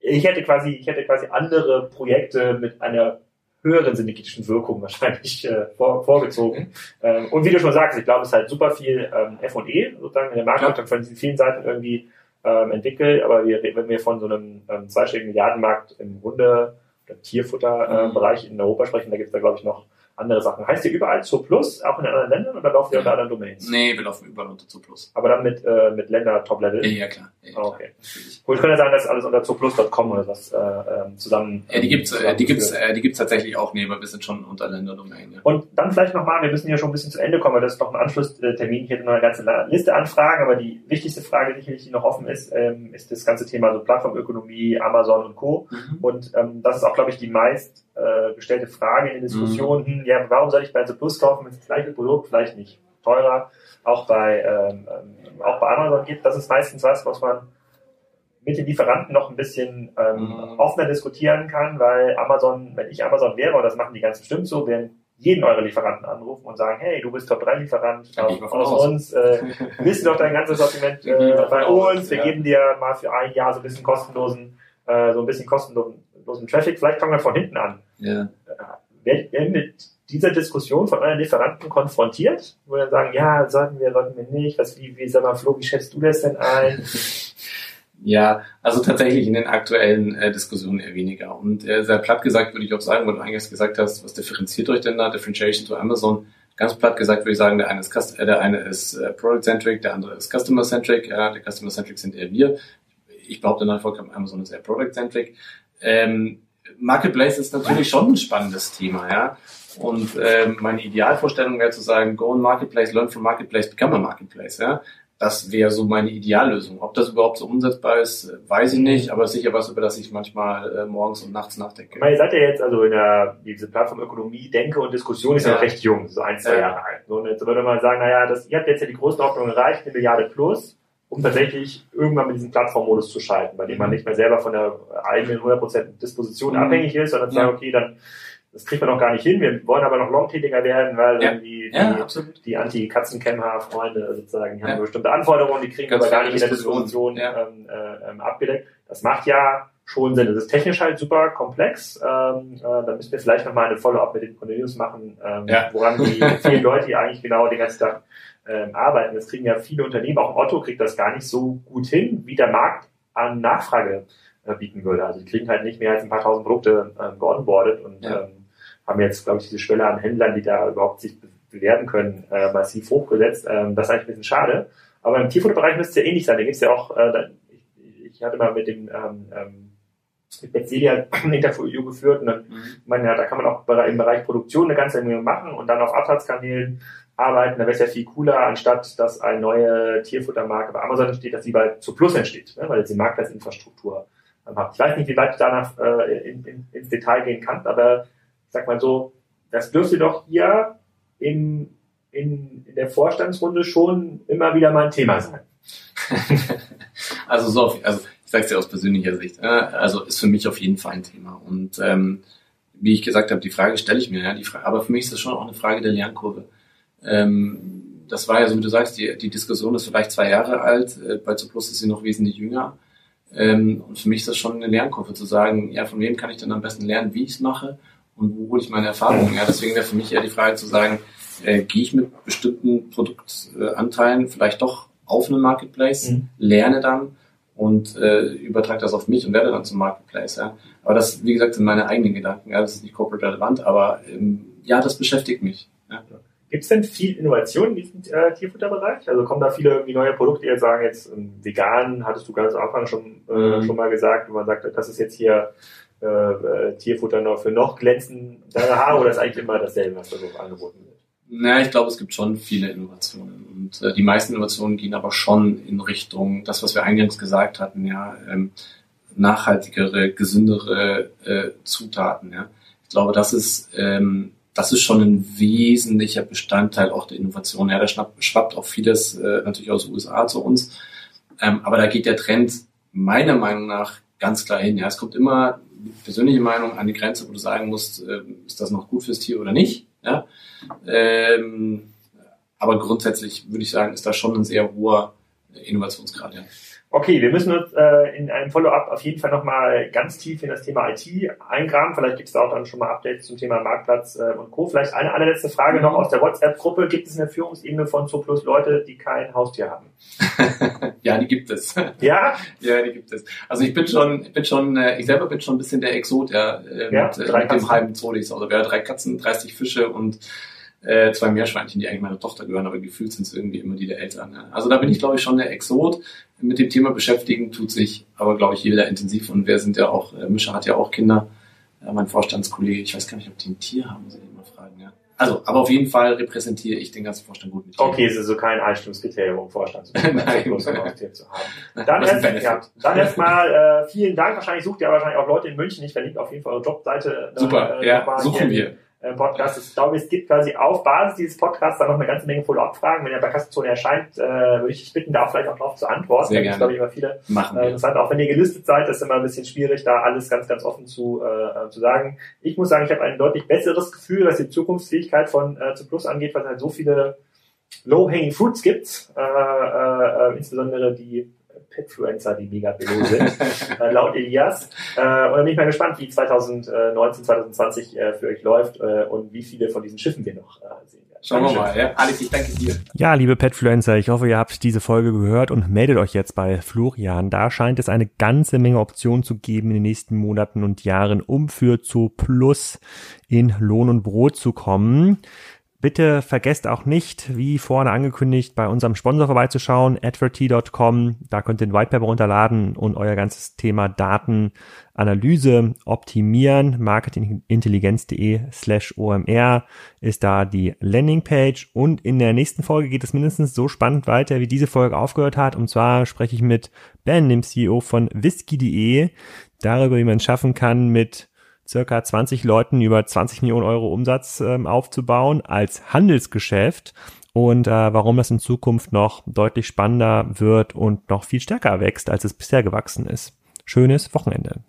ich hätte quasi, ich hätte quasi andere Projekte mit einer höheren synergetischen Wirkungen wahrscheinlich äh, vor, vorgezogen. Ähm, und wie du schon sagst, ich glaube, es ist halt super viel ähm, F&E sozusagen in der Marktwirtschaft ja. von vielen Seiten irgendwie ähm, entwickelt, aber wir, wenn wir von so einem ähm, zweistelligen Milliardenmarkt im Hunde- oder Tierfutterbereich äh, mhm. in Europa sprechen, da gibt es da, glaube ich, noch andere Sachen. Heißt ihr überall zu Plus, auch in anderen Ländern, oder laufen ihr unter anderen Domains? Nee, wir laufen überall unter zu Plus. Aber dann mit, äh, mit Länder-Top-Level? Ja, ja, klar. Ja, ja, okay. Gut, ich könnte sagen, dass alles unter zuplus.com oder was äh, ähm, zusammen. Ja, die gibt's, äh, die gibt's, äh, die gibt's tatsächlich auch, nee, aber wir sind schon unter Länder-Domain. Ja. Und dann vielleicht nochmal, wir müssen ja schon ein bisschen zu Ende kommen, weil das ist noch ein Anschlusstermin. Hätte noch eine ganze Liste an Fragen, aber die wichtigste Frage, die hier noch offen ist, ähm, ist das ganze Thema so Plattformökonomie, Amazon und Co. Mhm. Und ähm, das ist auch, glaube ich, die meist äh, gestellte Frage in den Diskussionen. Mhm. Ja, warum soll ich bei The Plus kaufen, wenn es das gleiche Produkt vielleicht nicht teurer auch bei ähm, ähm, auch bei Amazon gibt? Das ist meistens was, was man mit den Lieferanten noch ein bisschen ähm, mhm. offener diskutieren kann, weil Amazon, wenn ich Amazon wäre, und das machen die ganz bestimmt so, werden jeden eure Lieferanten anrufen und sagen, hey, du bist Top-3-Lieferant aus, aus uns, äh, wissen doch dein ganzes Sortiment äh, bei uns, wir ja. geben dir mal für ein Jahr so ein bisschen kostenlosen, äh, so ein bisschen kostenlosen Traffic, vielleicht fangen wir von hinten an. Ja. Werden mit dieser Diskussion von euren Lieferanten konfrontiert, wo dann sagen, ja, sollten wir, sollten wir nicht, was, wie, wie, sag mal, Flo, wie schätzt du das denn ein? Ja, also tatsächlich in den aktuellen äh, Diskussionen eher weniger. Und äh, sehr platt gesagt würde ich auch sagen, weil du eingangs gesagt hast, was differenziert euch denn da? Differentiation to Amazon. Ganz platt gesagt würde ich sagen, der eine ist, Cust äh, der eine ist äh, Product-Centric, der andere ist Customer-Centric. Ja, der Customer-Centric sind eher wir. Ich behaupte nach vollkommen, Amazon ist eher Product-Centric. Ähm, Marketplace ist natürlich schon ein spannendes Thema, ja. Und ähm, meine Idealvorstellung wäre zu sagen, go on Marketplace, learn from Marketplace, become a Marketplace, ja. Das wäre so meine Ideallösung. Ob das überhaupt so umsetzbar ist, weiß ich nicht, aber sicher was, über das ich manchmal äh, morgens und nachts nachdenke. Ihr seid ja jetzt also in der, diese Plattform Ökonomie, Denke und Diskussion ist ja, ja recht jung, so ein, zwei ja. Jahre alt. So, und jetzt würde man sagen, naja, das, ihr habt jetzt ja die Größenordnung erreicht, eine Milliarde plus um tatsächlich irgendwann mit diesem Plattformmodus zu schalten, bei dem man mhm. nicht mehr selber von der eigenen 100% Disposition mhm. abhängig ist, sondern sagt, okay, dann das kriegt man noch gar nicht hin. Wir wollen aber noch longtätiger werden, weil ja. die, die, ja, die Anti-Katzenkämmer-Freunde sozusagen, die ja. haben bestimmte Anforderungen, die kriegen Ganz aber gar nicht in der Disposition ja. ähm, äh, ähm, abgedeckt. Das macht ja schon Sinn. Das ist technisch halt super komplex. Ähm, äh, da müssen wir vielleicht nochmal eine Follow-up mit den Cornelius machen, ähm, woran die vielen Leute, die eigentlich genau den ganzen Tag ähm, arbeiten. Das kriegen ja viele Unternehmen, auch Otto kriegt das gar nicht so gut hin, wie der Markt an Nachfrage äh, bieten würde. Also die kriegen halt nicht mehr als ein paar tausend Produkte äh, geonboardet und ja. ähm, haben jetzt, glaube ich, diese Schwelle an Händlern, die da überhaupt sich bewerben können, äh, massiv hochgesetzt. Ähm, das ist eigentlich ein bisschen schade. Aber im Tierfutterbereich müsste es ja ähnlich sein. Da gibt es ja auch, äh, ich, ich hatte mal mit dem ähm, ähm, mit Betzelia ein Interview geführt und dann, mhm. meine, ja, da kann man auch im Bereich Produktion eine ganze Menge machen und dann auf Absatzkanälen arbeiten, da wäre es ja viel cooler, anstatt dass eine neue Tierfuttermarke bei Amazon entsteht, dass sie bei zu Plus entsteht, ne, weil die Marktplatzinfrastruktur habt. Ich weiß nicht, wie weit du danach äh, in, in, ins Detail gehen kannst, aber ich sag mal so, das dürfte doch hier in, in, in der Vorstandsrunde schon immer wieder mal ein Thema sein. also so, also ich sage es dir aus persönlicher Sicht, äh, also ist für mich auf jeden Fall ein Thema und ähm, wie ich gesagt habe, die Frage stelle ich mir, ja, die Frage, aber für mich ist das schon auch eine Frage der Lernkurve. Ähm, das war ja so, wie du sagst, die, die Diskussion ist vielleicht zwei Jahre alt, äh, bei Zuplus ist sie noch wesentlich jünger. Ähm, und für mich ist das schon eine Lernkurve zu sagen, ja, von wem kann ich denn am besten lernen, wie ich es mache und wo hole ich meine Erfahrungen. Ja, deswegen wäre für mich eher die Frage zu sagen, äh, gehe ich mit bestimmten Produktanteilen vielleicht doch auf einen Marketplace, mhm. lerne dann und äh, übertrage das auf mich und werde dann zum Marketplace. Ja. Aber das, wie gesagt, sind meine eigenen Gedanken. Ja, das ist nicht corporate relevant, aber ähm, ja, das beschäftigt mich. Ja. Gibt es denn viel Innovation in diesem äh, Tierfutterbereich? Also kommen da viele irgendwie neue Produkte, die jetzt sagen, jetzt ähm, vegan, hattest du ganz am Anfang schon, äh, mhm. schon mal gesagt, wo man sagt, das ist jetzt hier äh, äh, Tierfutter noch für noch glänzende Haare oder ist eigentlich immer dasselbe, was da so angeboten wird? Na, ich glaube, es gibt schon viele Innovationen. Und äh, die meisten Innovationen gehen aber schon in Richtung, das, was wir eingangs gesagt hatten, ja, ähm, nachhaltigere, gesündere äh, Zutaten. Ja. Ich glaube, das ist ähm, das ist schon ein wesentlicher Bestandteil auch der Innovation. Ja, da schwappt, auch vieles äh, natürlich aus den USA zu uns. Ähm, aber da geht der Trend meiner Meinung nach ganz klar hin. Ja, es kommt immer persönliche Meinung an die Grenze, wo du sagen musst, äh, ist das noch gut fürs Tier oder nicht. Ja? Ähm, aber grundsätzlich würde ich sagen, ist da schon ein sehr hoher Innovationsgrad. Ja. Okay, wir müssen uns äh, in einem Follow-up auf jeden Fall nochmal ganz tief in das Thema IT eingraben. Vielleicht gibt es da auch dann schon mal Updates zum Thema Marktplatz äh, und Co. Vielleicht eine allerletzte Frage noch aus der WhatsApp-Gruppe. Gibt es in der Führungsebene von Zooplus Leute, die kein Haustier haben? ja, die gibt es. Ja? ja, die gibt es. Also ich bin schon, ich bin schon, äh, ich selber bin schon ein bisschen der Exot, ja, äh, ja mit, äh, mit dem halben Zolis. Also wir haben drei Katzen, 30 Fische und äh, zwei Meerschweinchen, die eigentlich meiner Tochter gehören, aber gefühlt sind es irgendwie immer die der Eltern. Ja. Also da bin ich, glaube ich, schon der Exot. Mit dem Thema beschäftigen tut sich aber, glaube ich, jeder intensiv. Und wir sind ja auch, äh, Mischa hat ja auch Kinder. Äh, mein Vorstandskollege, ich weiß gar nicht, ob die ein Tier haben, muss ich immer fragen. Ja. Also, aber auf jeden Fall repräsentiere ich den ganzen Vorstand gut mit. Okay, es ist so kein Einstellungskriterium, um Vorstand zu haben. Dann, erst, ja, dann erstmal äh, vielen Dank. Wahrscheinlich sucht ihr wahrscheinlich auch Leute in München. Ich verlinke auf jeden Fall eure Jobseite. Super, äh, ja, suchen wir. Äh, Podcast. Ich glaube, es gibt quasi auf Basis dieses Podcasts dann noch eine ganze Menge Follow-up-Fragen. Wenn er bei Kassenzone erscheint, äh, würde ich dich bitten, da vielleicht auch drauf zu antworten. Sehr gerne. Das glaube ich immer viele Machen äh, interessant. Auch wenn ihr gelistet seid, ist immer ein bisschen schwierig, da alles ganz, ganz offen zu, äh, zu sagen. Ich muss sagen, ich habe ein deutlich besseres Gefühl, was die Zukunftsfähigkeit von äh, zu Plus angeht, weil es halt so viele Low-Hanging Fruits gibt, äh, äh, insbesondere die Petfluencer, die mega below sind, äh, laut Elias. Äh, und dann bin ich mal gespannt, wie 2019, 2020 äh, für euch läuft äh, und wie viele von diesen Schiffen wir noch äh, sehen werden. Schauen wir mal, ja. Alex, ich danke dir. Ja, liebe Petfluencer, ich hoffe, ihr habt diese Folge gehört und meldet euch jetzt bei Florian. Da scheint es eine ganze Menge Optionen zu geben in den nächsten Monaten und Jahren, um für zu Plus in Lohn und Brot zu kommen. Bitte vergesst auch nicht, wie vorne angekündigt, bei unserem Sponsor vorbeizuschauen, adverty.com. Da könnt ihr den Whitepaper runterladen und euer ganzes Thema Datenanalyse optimieren. Marketingintelligenz.de slash OMR ist da die Landingpage. Und in der nächsten Folge geht es mindestens so spannend weiter, wie diese Folge aufgehört hat. Und zwar spreche ich mit Ben, dem CEO von whisky.de, darüber, wie man es schaffen kann, mit circa 20 Leuten über 20 Millionen Euro Umsatz ähm, aufzubauen als Handelsgeschäft und äh, warum das in Zukunft noch deutlich spannender wird und noch viel stärker wächst, als es bisher gewachsen ist. Schönes Wochenende.